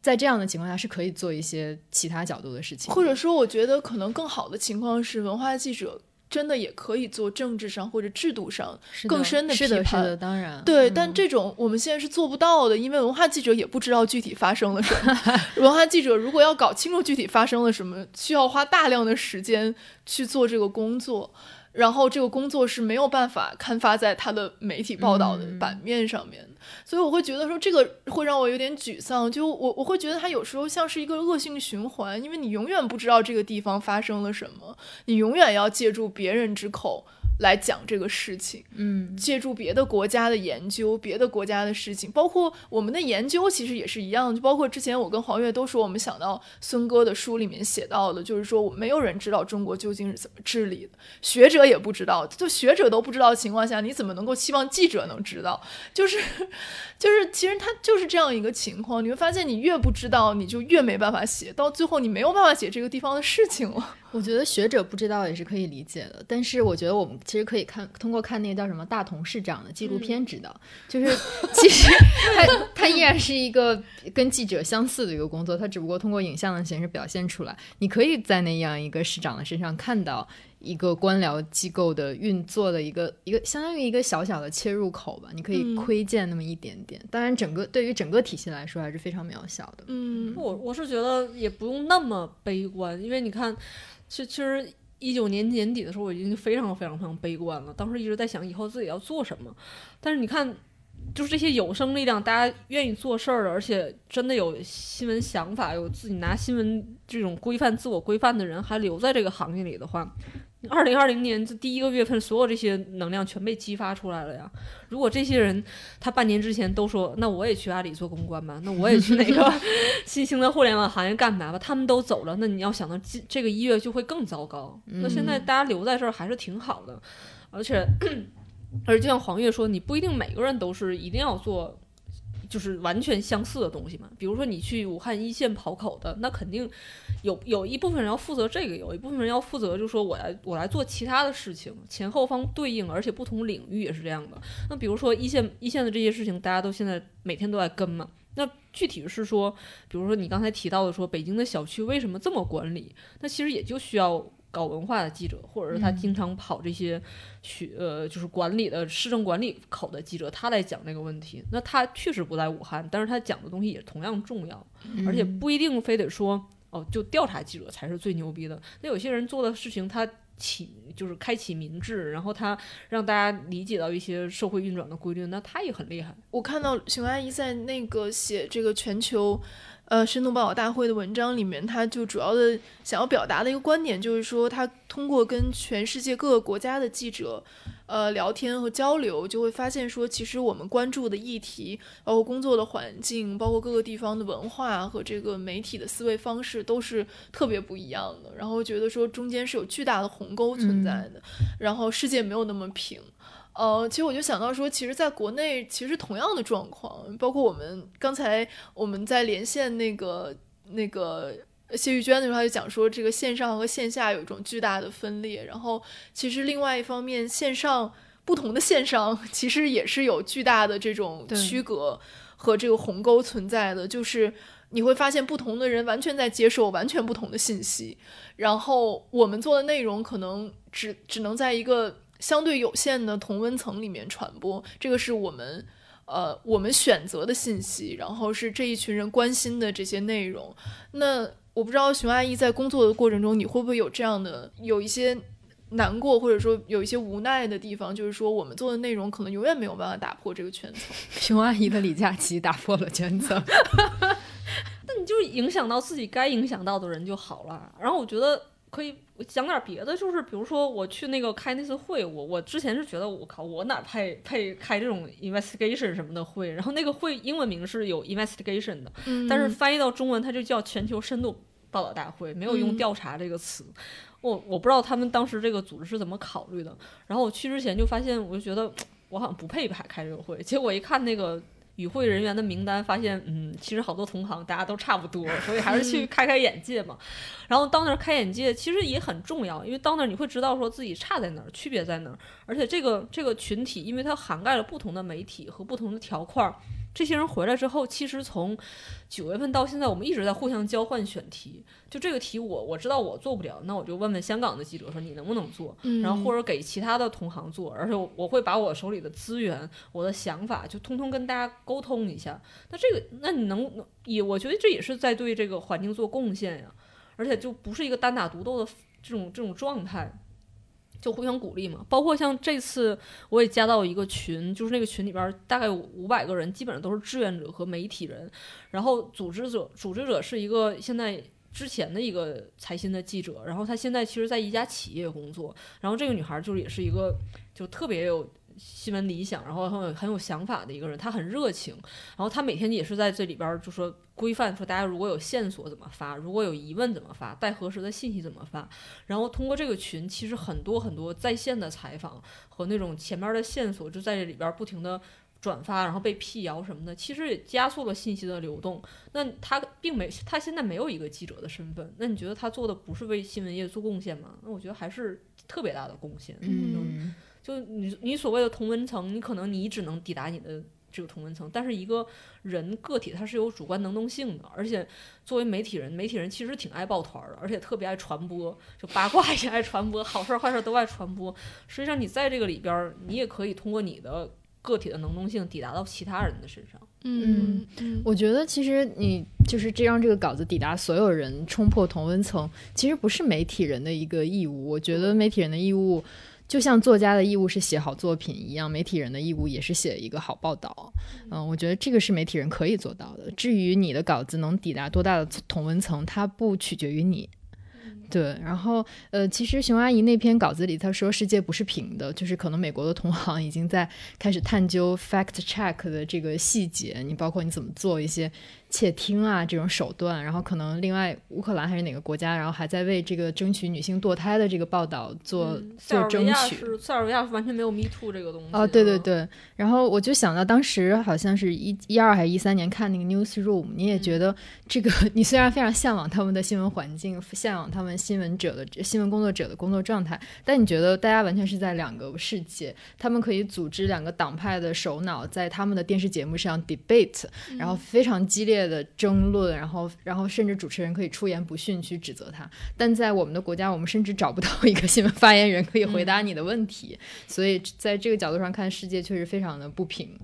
在这样的情况下是可以做一些其他角度的事情，或者说，我觉得可能更好的情况是文化记者。真的也可以做政治上或者制度上更深的批判，是的，当然，对。但这种我们现在是做不到的，因为文化记者也不知道具体发生了什么。文化记者如果要搞清楚具体发生了什么，需要花大量的时间去做这个工作。然后这个工作是没有办法刊发在他的媒体报道的版面上面的，所以我会觉得说这个会让我有点沮丧。就我我会觉得他有时候像是一个恶性循环，因为你永远不知道这个地方发生了什么，你永远要借助别人之口。来讲这个事情，嗯，借助别的国家的研究，别的国家的事情，包括我们的研究，其实也是一样。就包括之前我跟黄月都说，我们想到孙哥的书里面写到的，就是说没有人知道中国究竟是怎么治理的，学者也不知道，就学者都不知道的情况下，你怎么能够期望记者能知道？就是，就是，其实他就是这样一个情况。你会发现，你越不知道，你就越没办法写，到最后你没有办法写这个地方的事情了。我觉得学者不知道也是可以理解的，但是我觉得我们其实可以看通过看那个叫什么大同市长的纪录片知道，就是其实他他依然是一个跟记者相似的一个工作，他只不过通过影像的形式表现出来。你可以在那样一个市长的身上看到一个官僚机构的运作的一个一个相当于一个小小的切入口吧，你可以嗯窥见那么一点点。当然，整个对于整个体系来说还是非常渺小的。嗯我我是觉得也不用那么悲观，因为你看，其其实一九年年底的时候，我已经非常非常非常悲观了。当时一直在想以后自己要做什么，但是你看，就是这些有生力量，大家愿意做事儿的，而且真的有新闻想法，有自己拿新闻这种规范、自我规范的人还留在这个行业里的话。二零二零年这第一个月份，所有这些能量全被激发出来了呀！如果这些人他半年之前都说，那我也去阿里做公关吧，那我也去哪个 新兴的互联网行业干嘛吧，他们都走了，那你要想到这这个一月就会更糟糕。那现在大家留在这儿还是挺好的，而且 而且就像黄月说，你不一定每个人都是一定要做。就是完全相似的东西嘛，比如说你去武汉一线跑口的，那肯定有有一部分人要负责这个，有一部分人要负责，就是说我来我来做其他的事情，前后方对应，而且不同领域也是这样的。那比如说一线一线的这些事情，大家都现在每天都在跟嘛。那具体是说，比如说你刚才提到的说北京的小区为什么这么管理，那其实也就需要搞文化的记者，或者是他经常跑这些学呃就是管理的市政管理口的记者，他来讲这个问题。那他确实不在武汉，但是他讲的东西也同样重要，而且不一定非得说哦，就调查记者才是最牛逼的。那有些人做的事情，他启就是开启民智，然后他让大家理解到一些社会运转的规律，那他也很厉害。我看到熊阿姨在那个写这个全球，呃，深度报道大会的文章里面，他就主要的想要表达的一个观点，就是说，他通过跟全世界各个国家的记者，呃，聊天和交流，就会发现说，其实我们关注的议题，包括工作的环境，包括各个地方的文化和这个媒体的思维方式，都是特别不一样的。然后觉得说，中间是有巨大的鸿沟存在的，然后世界没有那么平。呃，其实我就想到说，其实在国内其实同样的状况，包括我们刚才我们在连线那个那个谢玉娟的时候，他就讲说，这个线上和线下有一种巨大的分裂。然后，其实另外一方面，线上不同的线上其实也是有巨大的这种区隔和这个鸿沟存在的，就是。你会发现，不同的人完全在接受完全不同的信息，然后我们做的内容可能只只能在一个相对有限的同温层里面传播，这个是我们呃我们选择的信息，然后是这一群人关心的这些内容。那我不知道熊阿姨在工作的过程中，你会不会有这样的有一些难过，或者说有一些无奈的地方，就是说我们做的内容可能永远没有办法打破这个圈层。熊阿姨的李佳琦打破了圈层，那你就影响到自己该影响到的人就好了。然后我觉得可以讲点别的，就是比如说我去那个开那次会，我我之前是觉得我靠，我哪配配开这种 investigation 什么的会？然后那个会英文名是有 investigation 的，嗯但是翻译到中文它就叫全球深度报道大会，没有用嗯调查这个词。我我不知道他们当时这个组织是怎么考虑的。然后我去之前就发现，我就觉得 我好像不配开开这个会。结果一看那个与会人员的名单，发现嗯，其实好多同行大家都差不多，所以还是去开开眼界嘛。然后到那儿开眼界，其实也很重要，因为到那儿你会知道说自己差在哪儿，区别在哪儿。而且这个这个群体，因为它涵盖了不同的媒体和不同的条块儿，这些人回来之后，其实从九月份到现在，我们一直在互相交换选题。就这个题我我知道我做不了，那我就问问香港的记者说你能不能做，嗯然后或者给其他的同行做，而且我我会把我手里的资源、我的想法就通通跟大家沟通一下。那这个，那你能也，我觉得这也是在对这个环境做贡献呀，而且就不是一个单打独斗的这种这种状态。就互相鼓励嘛，包括像这次我也加到一个群，就是那个群里边大概有五百个人，基本上都是志愿者和媒体人，然后组织者组织者是一个现在之前的一个财新的记者，然后他现在其实在一家企业工作，然后这个女孩儿就是也是一个就特别有新闻理想，然后很有很有想法的一个人，他很热情，然后他每天也是在这里边儿就说规范说大家如果有线索怎么发，如果有疑问怎么发，待核实的信息怎么发，然后通过这个群，其实很多很多在线的采访和那种前面的线索就在这里边儿不停的转发，然后被辟谣什么的，其实也加速了信息的流动。那他并没，他现在没有一个记者的身份，那你觉得他做的不是为新闻业做贡献吗？那我觉得还是特别大的贡献。嗯，就你你所谓的同温层，你可能你只能抵达你的这个同温层，但是一个人个体他是有主观能动性的，而且作为媒体人，媒体人其实挺爱抱团儿的，而且特别爱传播，就八卦 也爱传播，好事儿坏事儿都爱传播。实际上你在这个里边儿，你也可以通过你的个体的能动性抵达到其他人的身上。嗯嗯我觉得其实你就是这让这个稿子抵达所有人，冲破同温层，其实不是媒体人的一个义务。我觉得媒体人的义务，就像作家的义务是写好作品一样，媒体人的义务也是写一个好报道。嗯，我觉得这个是媒体人可以做到的。至于你的稿子能抵达多大的同文层，它不取决于你。对，然后呃，其实熊阿姨那篇稿子里，她说世界不是平的，就是可能美国的同行已经在开始探究 fact check 的这个细节，你包括你怎么做一些窃听啊这种手段，然后可能另外乌克兰还是哪个国家，然后还在为这个争取女性堕胎的这个报道做、做争取。塞尔维亚是完全没有 Me Too 这个东西。哦，对对啊，对，然后我就想到当时好像是一一二还是一三年看那个 Newsroom，你也觉得这个 你虽然非常向往他们的新闻环境，向往他们新闻者的新闻工作者的工作状态，但你觉得大家完全是在两个世界，他们可以组织两个党派的首脑在他们的电视节目上 debate，然后非常激烈的争论，然后然后甚至主持人可以出言不逊去指责他，但在我们的国家，我们甚至找不到一个新闻发言人可以回答你的问题，所以在这个角度上看，世界确实非常的不平。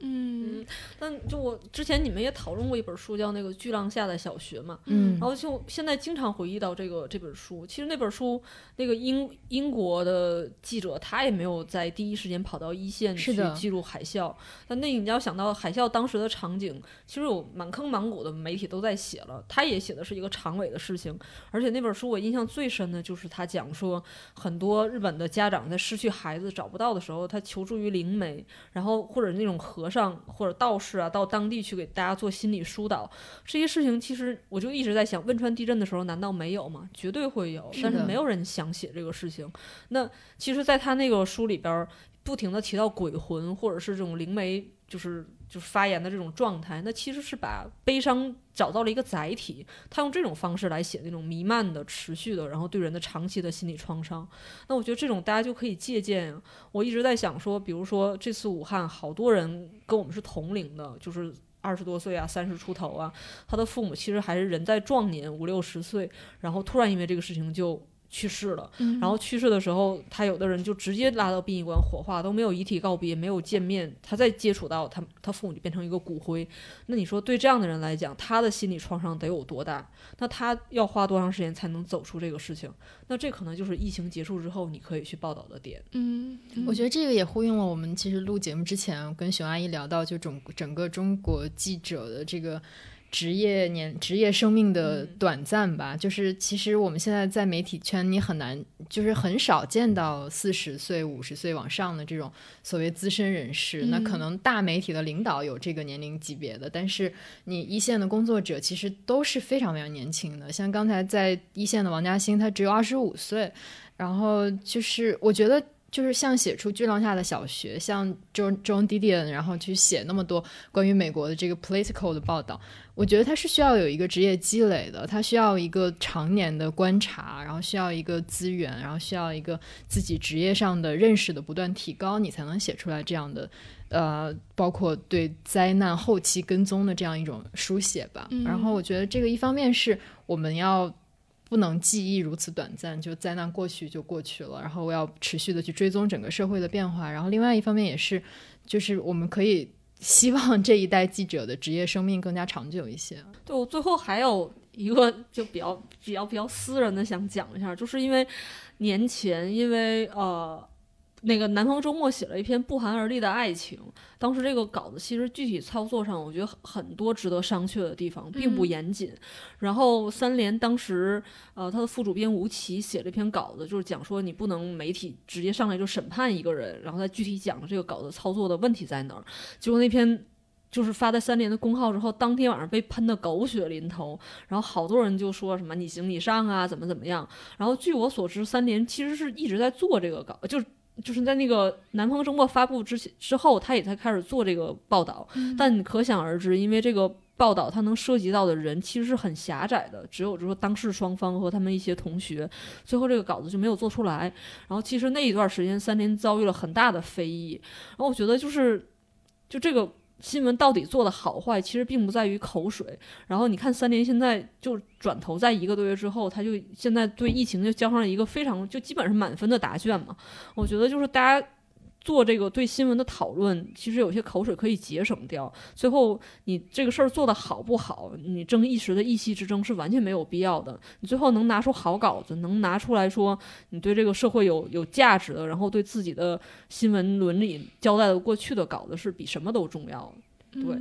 嗯。但就我之前你们也讨论过一本书，叫那个《巨浪下的小学》嘛。嗯。然后就现在经常回忆到这个这本书，其实那本书那个英英国的记者他也没有在第一时间跑到一线去记录海啸，但那你要想到海啸当时的场景，其实有满坑满谷的媒体都在写了，他也写的是一个长尾的事情，而且那本书我印象最深的就是他讲说很多日本的家长在失去孩子找不到的时候，他求助于灵媒，然后或者那种和尚或者道士啊，到当地去给大家做心理疏导，这些事情其实我就一直在想，汶川地震的时候难道没有吗？绝对会有，但是没有人想写这个事情。那其实，在他那个书里边，不停的提到鬼魂或者是这种灵媒，就是就是发言的这种状态，那其实是把悲伤找到了一个载体，他用这种方式来写那种弥漫的、持续的，然后对人的长期的心理创伤。那我觉得这种大家就可以借鉴。我一直在想说，比如说这次武汉，好多人跟我们是同龄的，就是。二十多岁啊，三十出头啊，他的父母其实还是人在壮年，五六十岁，然后突然因为这个事情就去世了。嗯，然后去世的时候，他有的人就直接拉到殡仪馆火化，都没有遗体告别，没有见面，他再接触到他他父母就变成一个骨灰。那你说对这样的人来讲，他的心理创伤得有多大？那他要花多长时间才能走出这个事情？那这可能就是疫情结束之后你可以去报道的点。嗯，我觉得这个也呼应了我们其实录节目之前跟熊阿姨聊到，就整整个中国记者的这个职业年职业生命的嗯短暂吧。就是其实我们现在在媒体圈，你很难，就是很少见到四十岁、五十岁往上的这种所谓资深人士。那可嗯能大媒体的领导有这个年龄级别的，但是你一线的工作者其实都是非常非常年轻的。像刚才在一线的王嘉欣，他只有二十五岁。然后就是我觉得就是像写出《巨浪下的小学》，像 John John Didion，然后去写那么多关于美国的这个 political 的报道，我觉得他是需要有一个职业积累的，他需要一个常年的观察，然后需要一个资源，然后需要一个自己职业上的认识的不断提高，你才能写出来这样的。呃，包括对灾难后期跟踪的这样一种书写吧。嗯然后我觉得这个一方面是我们要不能记忆如此短暂，就灾难过去就过去了。然后我要持续的去追踪整个社会的变化。然后另外一方面也是，就是我们可以希望这一代记者的职业生命更加长久一些。对我最后还有一个就比较比较比较私人的想讲一下，就是因为年前因为呃。那个南方周末写了一篇不寒而栗的爱情，当时这个稿子其实具体操作上，我觉得很很多值得商榷的地方，并不严谨。然后三联当时呃，他的副主编吴奇写了一篇稿子，就是讲说你不能媒体直接上来就审判一个人，然后再具体讲了这个稿子操作的问题在哪儿。结果那篇就是发在三联的公号之后，当天晚上被喷得狗血淋头，然后好多人就说什么你行你上啊，怎么怎么样。然后据我所知，三联其实是一直在做这个稿，就是就是在那个南方周末发布之前之后，他也才开始做这个报道。但可想而知，因为这个报道它能涉及到的人其实是很狭窄的，只有就是说当事双方和他们一些同学，最后这个稿子就没有做出来。然后其实那一段时间，三联遭遇了很大的非议。然后我觉得就是就这个。新闻到底做的好坏，其实并不在于口水。然后你看，三联现在就转头在一个多月之后，他就现在对疫情就交上了一个非常就基本上满分的答卷嘛。我觉得就是大家。做这个对新闻的讨论，其实有些口水可以节省掉。最后你这个事儿做得好不好，你争一时的意气之争是完全没有必要的。你最后能拿出好稿子，能拿出来说你对这个社会有有价值的，然后对自己的新闻伦理交代的过去的稿子，是比什么都重要的。对。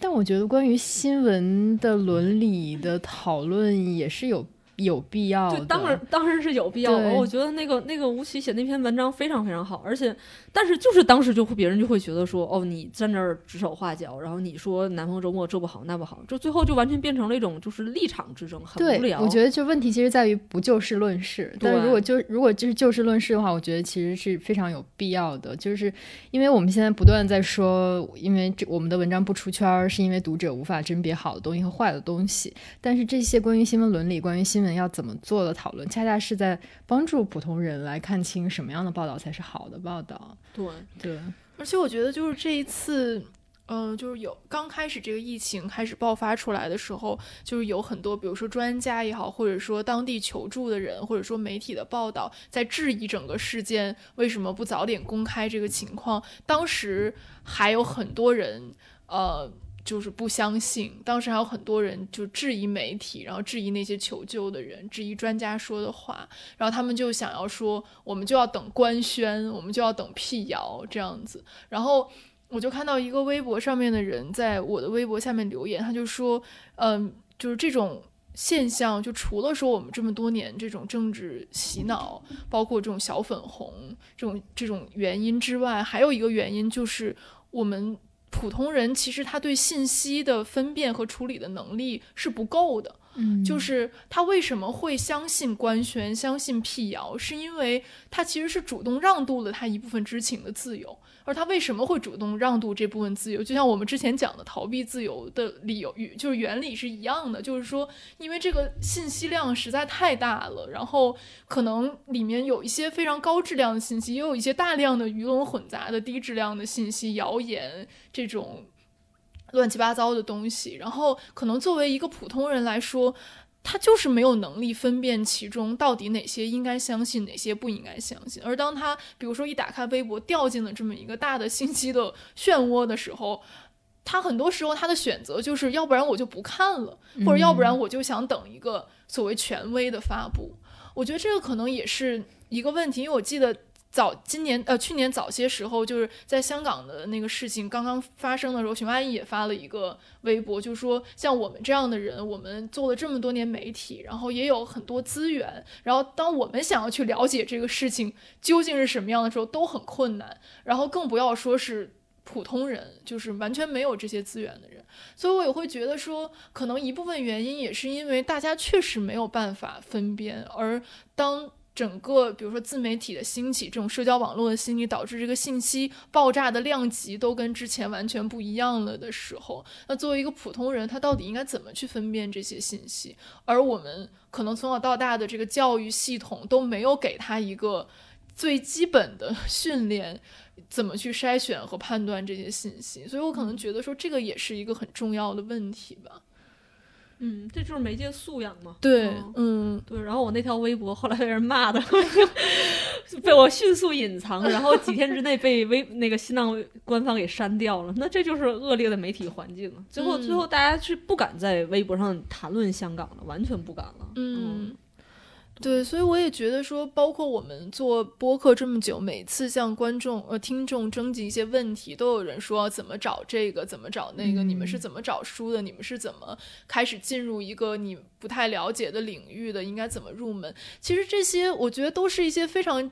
但我觉得关于新闻的伦理的讨论也是有。有必要，对，当然当然是有必要的。我觉得那个那个吴奇写那篇文章非常非常好，而且，但是就是当时就会别人就会觉得说，哦，你在那儿指手画脚，然后你说南方周末这不好那不好，就最后就完全变成了一种就是立场之争，很无聊。我觉得就问题其实在于不就事论事，但如果就如果就是就事论事的话，我觉得其实是非常有必要的，就是因为我们现在不断在说，因为这我们的文章不出圈，是因为读者无法甄别好的东西和坏的东西，但是这些关于新闻伦理、关于新闻。要怎么做的讨论，恰恰是在帮助普通人来看清什么样的报道才是好的报道。对对，而且我觉得就是这一次，嗯，就是有刚开始这个疫情开始爆发出来的时候，就是有很多，比如说专家也好，或者说当地求助的人，或者说媒体的报道，在质疑整个事件为什么不早点公开这个情况。当时还有很多人，呃。就是不相信，当时还有很多人就质疑媒体，然后质疑那些求救的人，质疑专家说的话，然后他们就想要说，我们就要等官宣，我们就要等辟谣这样子。然后我就看到一个微博上面的人在我的微博下面留言，他就说，嗯，就是这种现象，就除了说我们这么多年这种政治洗脑，包括这种小粉红这种这种原因之外，还有一个原因就是我们。普通人其实他对信息的分辨和处理的能力是不够的，就是他为什么会相信官宣、相信辟谣，是因为他其实是主动让渡了他一部分知情的自由。而他为什么会主动让渡这部分自由？就像我们之前讲的逃避自由的理由与就是原理是一样的，就是说，因为这个信息量实在太大了，然后可能里面有一些非常高质量的信息，也有一些大量的鱼龙混杂的低质量的信息、谣言这种乱七八糟的东西。然后，可能作为一个普通人来说。他就是没有能力分辨其中到底哪些应该相信，哪些不应该相信。而当他比如说一打开微博，掉进了这么一个大的信息的漩涡的时候，他很多时候他的选择就是要不然我就不看了，或者要不然我就想等一个所谓权威的发布。我觉得这个可能也是一个问题，因为我记得。早今年呃去年早些时候，就是在香港的那个事情刚刚发生的时候，熊阿姨也发了一个微博，就说像我们这样的人，我们做了这么多年媒体，然后也有很多资源，然后当我们想要去了解这个事情究竟是什么样的时候，都很困难，然后更不要说是普通人，就是完全没有这些资源的人，所以我也会觉得说，可能一部分原因也是因为大家确实没有办法分辨，而当。整个，比如说自媒体的兴起，这种社交网络的兴起，导致这个信息爆炸的量级都跟之前完全不一样了的时候，那作为一个普通人，他到底应该怎么去分辨这些信息？而我们可能从小到大的这个教育系统都没有给他一个最基本的训练，怎么去筛选和判断这些信息？所以我可能觉得说，这个也是一个很重要的问题吧。嗯，这就是媒介素养嘛。对，嗯，对。然后我那条微博后来被人骂的，被我迅速隐藏，然后几天之内被微那个新浪官方给删掉了。那这就是恶劣的媒体环境。最后，最后大家是不敢在微博上谈论香港了，完全不敢了。嗯。对，所以我也觉得说，包括我们做播客这么久，每次向观众呃听众征集一些问题，都有人说怎么找这个，怎么找那个，你们是怎么找书的？你们是怎么开始进入一个你不太了解的领域的？应该怎么入门？其实这些我觉得都是一些非常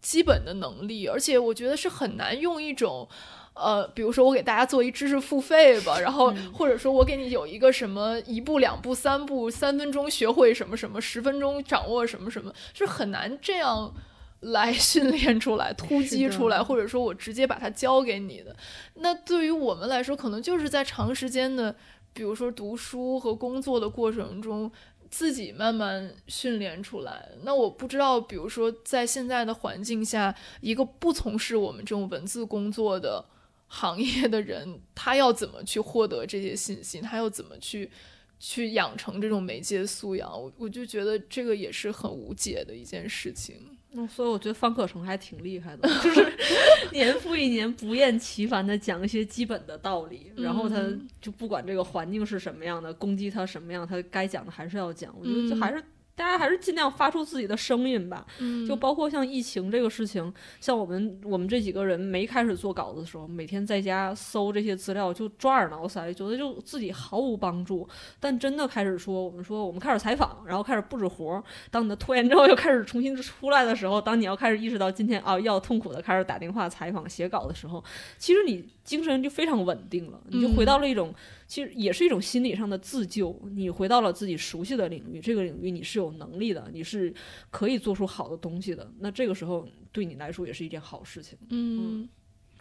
基本的能力，而且我觉得是很难用一种。呃，比如说我给大家做一知识付费吧，然后或者说我给你有一个什么一步两步三步三分钟学会什么什么十分钟掌握什么什么，是很难这样来训练出来、突击出来，或者说我直接把它教给你的。那对于我们来说，可能就是在长时间的，比如说读书和工作的过程中，自己慢慢训练出来。那我不知道，比如说在现在的环境下，一个不从事我们这种文字工作的行业的人，他要怎么去获得这些信息？他要怎么去？去养成这种媒介素养，我我就觉得这个也是很无解的一件事情。嗯，所以我觉得方可成还挺厉害的，就是 年复一年不厌其烦的讲一些基本的道理，然后他就不管这个环境是什么样的，攻击他什么样，他该讲的还是要讲。我觉得就还是。大家还是尽量发出自己的声音吧，嗯就包括像疫情这个事情，像我们我们这几个人没开始做稿子的时候，每天在家搜这些资料就抓耳挠腮，觉得就自己毫无帮助。但真的开始说，我们说我们开始采访，然后开始布置活儿。当你的拖延症又开始重新出来的时候，当你要开始意识到今天啊要痛苦的开始打电话采访写稿的时候，其实你精神就非常稳定了，你就回到了一种。其实也是一种心理上的自救，你回到了自己熟悉的领域，这个领域你是有能力的，你是可以做出好的东西的。那这个时候对你来说也是一件好事情。嗯，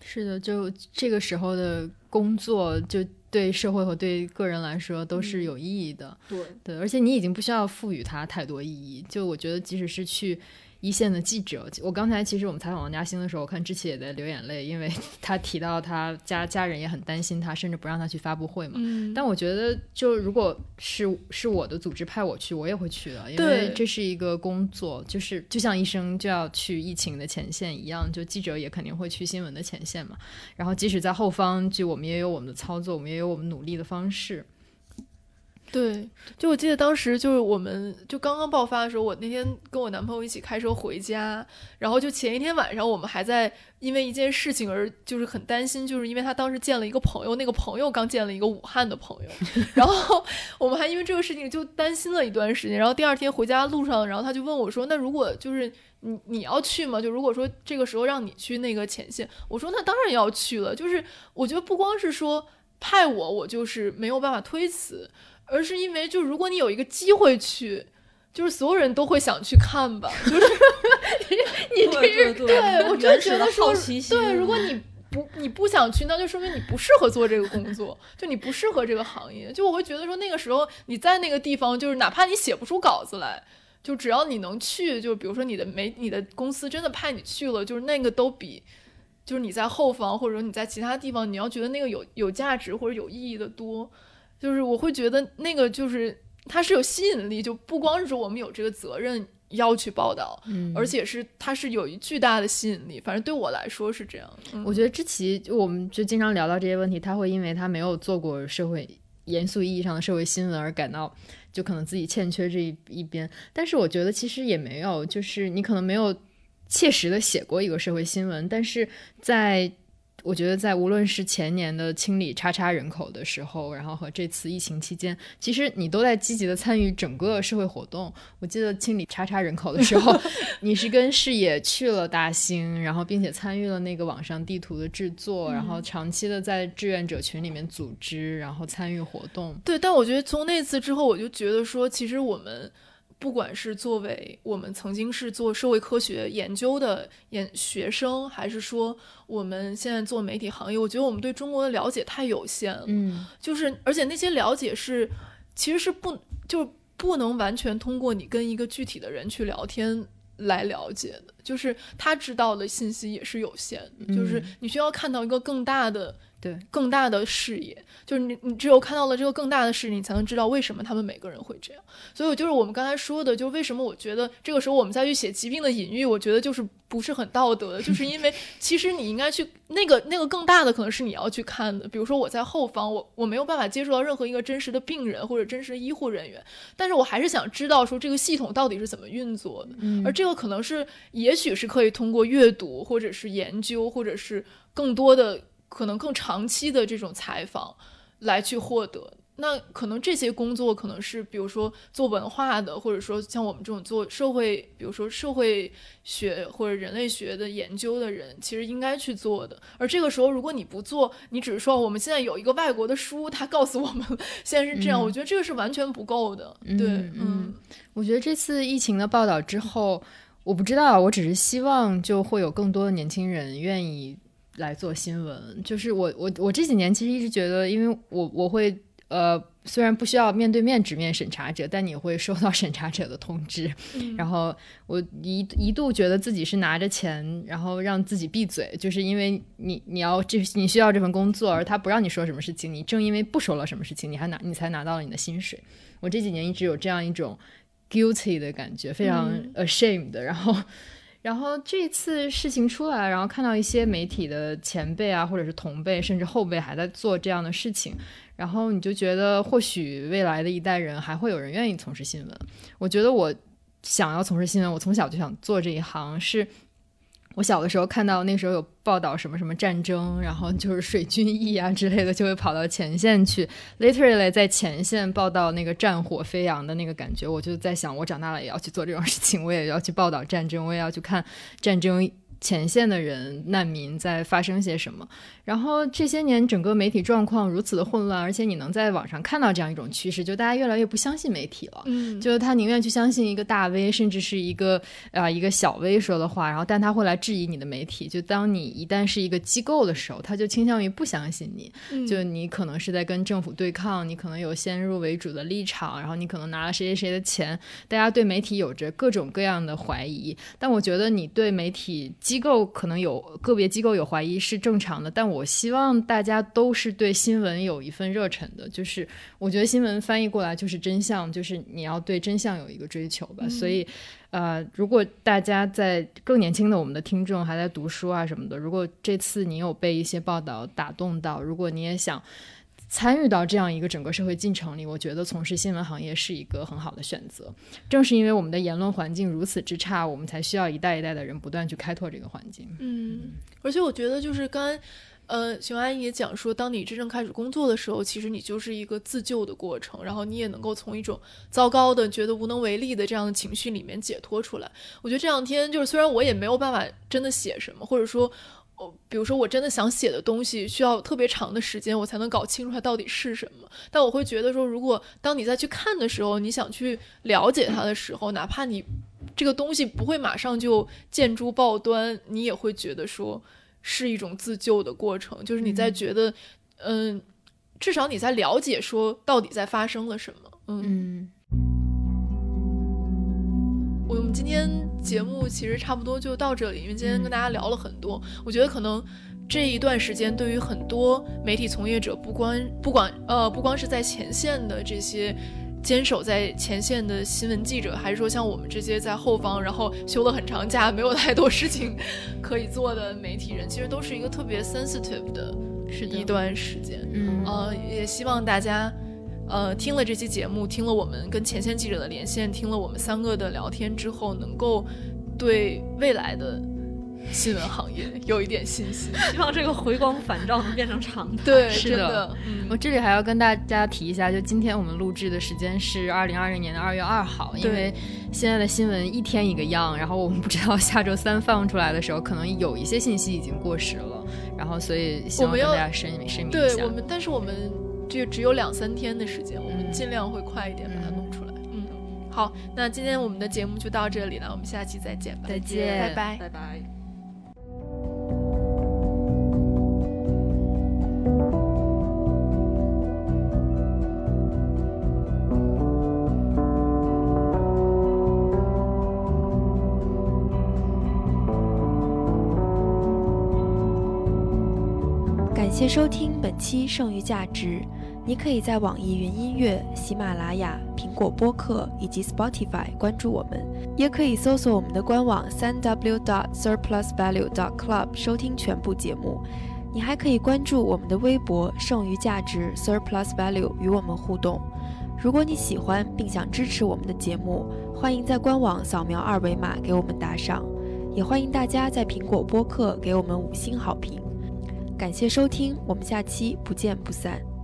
是的，就这个时候的工作，就对社会和对个人来说都是有意义的。对对，而且你已经不需要赋予它太多意义。就我觉得，即使是去。一线的记者，我刚才其实我们采访王嘉欣的时候，我看志奇也在流眼泪，因为 他提到他家家人也很担心他，甚至不让他去发布会嘛。但我觉得，就如果是是我的组织派我去，我也会去的，因为这是一个工作，就是就像医生就要去疫情的前线一样，就记者也肯定会去新闻的前线嘛。然后即使在后方，就我们也有我们的操作，我们也有我们努力的方式。对，就我记得当时就是我们就刚刚爆发的时候，我那天跟我男朋友一起开车回家，然后就前一天晚上我们还在因为一件事情而就是很担心，就是因为他当时见了一个朋友，那个朋友刚见了一个武汉的朋友，然后我们还因为这个事情就担心了一段时间。然后第二天回家路上，然后他就问我说：“那如果就是你你要去吗？就如果说这个时候让你去那个前线，我说那当然要去了。就是我觉得不光是说派我，我就是没有办法推辞。”而是因为，就如果你有一个机会去，就是所有人都会想去看吧。就是 你这是对我真的觉得说，对，如果你不你不想去，那就说明你不适合做这个工作，就你不适合这个行业。就我会觉得说，那个时候你在那个地方，就是哪怕你写不出稿子来，就只要你能去，就比如说你的媒你的公司真的派你去了，就是那个都比就是你在后方或者说你在其他地方，你要觉得那个有有价值或者有意义的多。就是我会觉得那个就是它是有吸引力，就不光是说我们有这个责任要去报道，嗯，而且是它是有一巨大的吸引力。反正对我来说是这样。我觉得之奇，我们就经常聊到这些问题，他会因为他没有做过社会严肃意义上的社会新闻而感到就可能自己欠缺这一一边。但是我觉得其实也没有，就是你可能没有切实的写过一个社会新闻，但是在。我觉得在无论是前年的清理叉叉人口的时候，然后和这次疫情期间，其实你都在积极的参与整个社会活动。我记得清理叉叉人口的时候，你是跟视野去了大兴，然后并且参与了那个网上地图的制作，然后长期的在志愿者群里面组织，然后参与活动。对，但我觉得从那次之后，我就觉得说，其实我们。不管是作为我们曾经是做社会科学研究的研学生，还是说我们现在做媒体行业，我觉得我们对中国的了解太有限了。嗯，就是而且那些了解是，其实是不就不能完全通过你跟一个具体的人去聊天来了解的，就是他知道的信息也是有限的，就是你需要看到一个更大的。对，更大的视野，就是你，你只有看到了这个更大的视野，你才能知道为什么他们每个人会这样。所以，就是我们刚才说的，就为什么我觉得这个时候我们再去写疾病的隐喻，我觉得就是不是很道德的，就是因为 其实你应该去那个那个更大的，可能是你要去看的。比如说我在后方，我我没有办法接触到任何一个真实的病人或者真实的医护人员，但是我还是想知道说这个系统到底是怎么运作的。而这个可能是，也许是可以通过阅读或者是研究，或者是更多的。可能更长期的这种采访来去获得，那可能这些工作可能是比如说做文化的，或者说像我们这种做社会，比如说社会学或者人类学的研究的人，其实应该去做的。而这个时候，如果你不做，你只是说我们现在有一个外国的书，他告诉我们 现在是这样，我觉得这个是完全不够的。对，嗯，我觉得这次疫情的报道之后。我不知道，我只是希望就会有更多的年轻人愿意来做新闻。就是我我我这几年其实一直觉得，因为我我会呃。虽然不需要面对面直面审查者，但你会收到审查者的通知。然后我一一度觉得自己是拿着钱，然后让自己闭嘴，就是因为你你要这你需要这份工作，而他不让你说什么事情，你正因为不说了什么事情，你还拿你才拿到了你的薪水。我这几年一直有这样一种 guilty 的感觉，非常 ashamed。然后，然后这次事情出来，然后看到一些媒体的前辈啊，或者是同辈，甚至后辈还在做这样的事情。然后你就觉得，或许未来的一代人还会有人愿意从事新闻。我觉得我想要从事新闻，我从小就想做这一行。是我小的时候看到那时候有报道什么什么战争，然后就是水军役啊之类的，就会跑到前线去，literally 在前线报道那个战火飞扬的那个感觉。我就在想，我长大了也要去做这种事情，我也要去报道战争，我也要去看战争前线的人、难民在发生些什么。然后这些年整个媒体状况如此的混乱，而且你能在网上看到这样一种趋势，就大家越来越不相信媒体了。嗯，就是他宁愿去相信一个大 V，甚至是一个啊一个小 V 说的话，然后但他会来质疑你的媒体。就当你一旦是一个机构的时候，他就倾向于不相信你。就你可能是在跟政府对抗，你可能有先入为主的立场，然后你可能拿了谁谁谁的钱，大家对媒体有着各种各样的怀疑。但我觉得你对媒体机构可能有个别机构有怀疑是正常的，但我。希望大家都是对新闻有一份热忱的，就是我觉得新闻翻译过来就是真相，就是你要对真相有一个追求吧。所以，呃，如果大家在更年轻的我们的听众还在读书啊什么的，如果这次你有被一些报道打动到，如果你也想参与到这样一个整个社会进程里，我觉得从事新闻行业是一个很好的选择。正是因为我们的言论环境如此之差，我们才需要一代一代的人不断去开拓这个环境。嗯，而且我觉得就是刚。呃，熊阿姨也讲说，当你真正开始工作的时候，其实你就是一个自救的过程，然后你也能够从一种糟糕的、觉得无能为力的这样的情绪里面解脱出来。我觉得这两天就是，虽然我也没有办法真的写什么，或者说，哦，比如说我真的想写的东西，需要特别长的时间，我才能搞清楚它到底是什么。但我会觉得说，如果当你再去看的时候，你想去了解它的时候，哪怕你这个东西不会马上就见诸报端，你也会觉得说。是一种自救的过程，就是你在觉得，嗯，至少你在了解说到底在发生了什么。嗯，我们今天节目其实差不多就到这里，因为今天跟大家聊了很多，我觉得可能这一段时间对于很多媒体从业者，不光不管呃不光是在前线的这些。坚守在前线的新闻记者，还是说像我们这些在后方，然后休了很长假，没有太多事情可以做的媒体人，其实都是一个特别 sensitive 的一段时间。嗯，呃，也希望大家，呃，听了这期节目，听了我们跟前线记者的连线，听了我们三个的聊天之后，能够对未来的。新闻行业有一点信心，希望这个回光返照能变成常态。对，是的。我这里还要跟大家提一下，就今天我们录制的时间是二零二零年的二月二号，因为现在的新闻一天一个样，然后我们不知道下周三放出来的时候，可能有一些信息已经过时了，然后所以希望跟大家声明声明一下。对我们，但是我们这只有两三天的时间，我们尽量会快一点把它弄出来。嗯，好，那今天我们的节目就到这里了，我们下期再见吧。再见，拜拜，拜拜。感谢收听本期《剩余价值》，你可以在网易云音乐、喜马拉雅、苹果播客以及 Spotify 关注我们，也可以搜索我们的官网三 w dot surplusvalue dot club 收听全部节目。你还可以关注我们的微博“剩余价值 Surplus Value” 与我们互动。如果你喜欢并想支持我们的节目，欢迎在官网扫描二维码给我们打赏，也欢迎大家在苹果播客给我们五星好评。感谢收听，我们下期不见不散。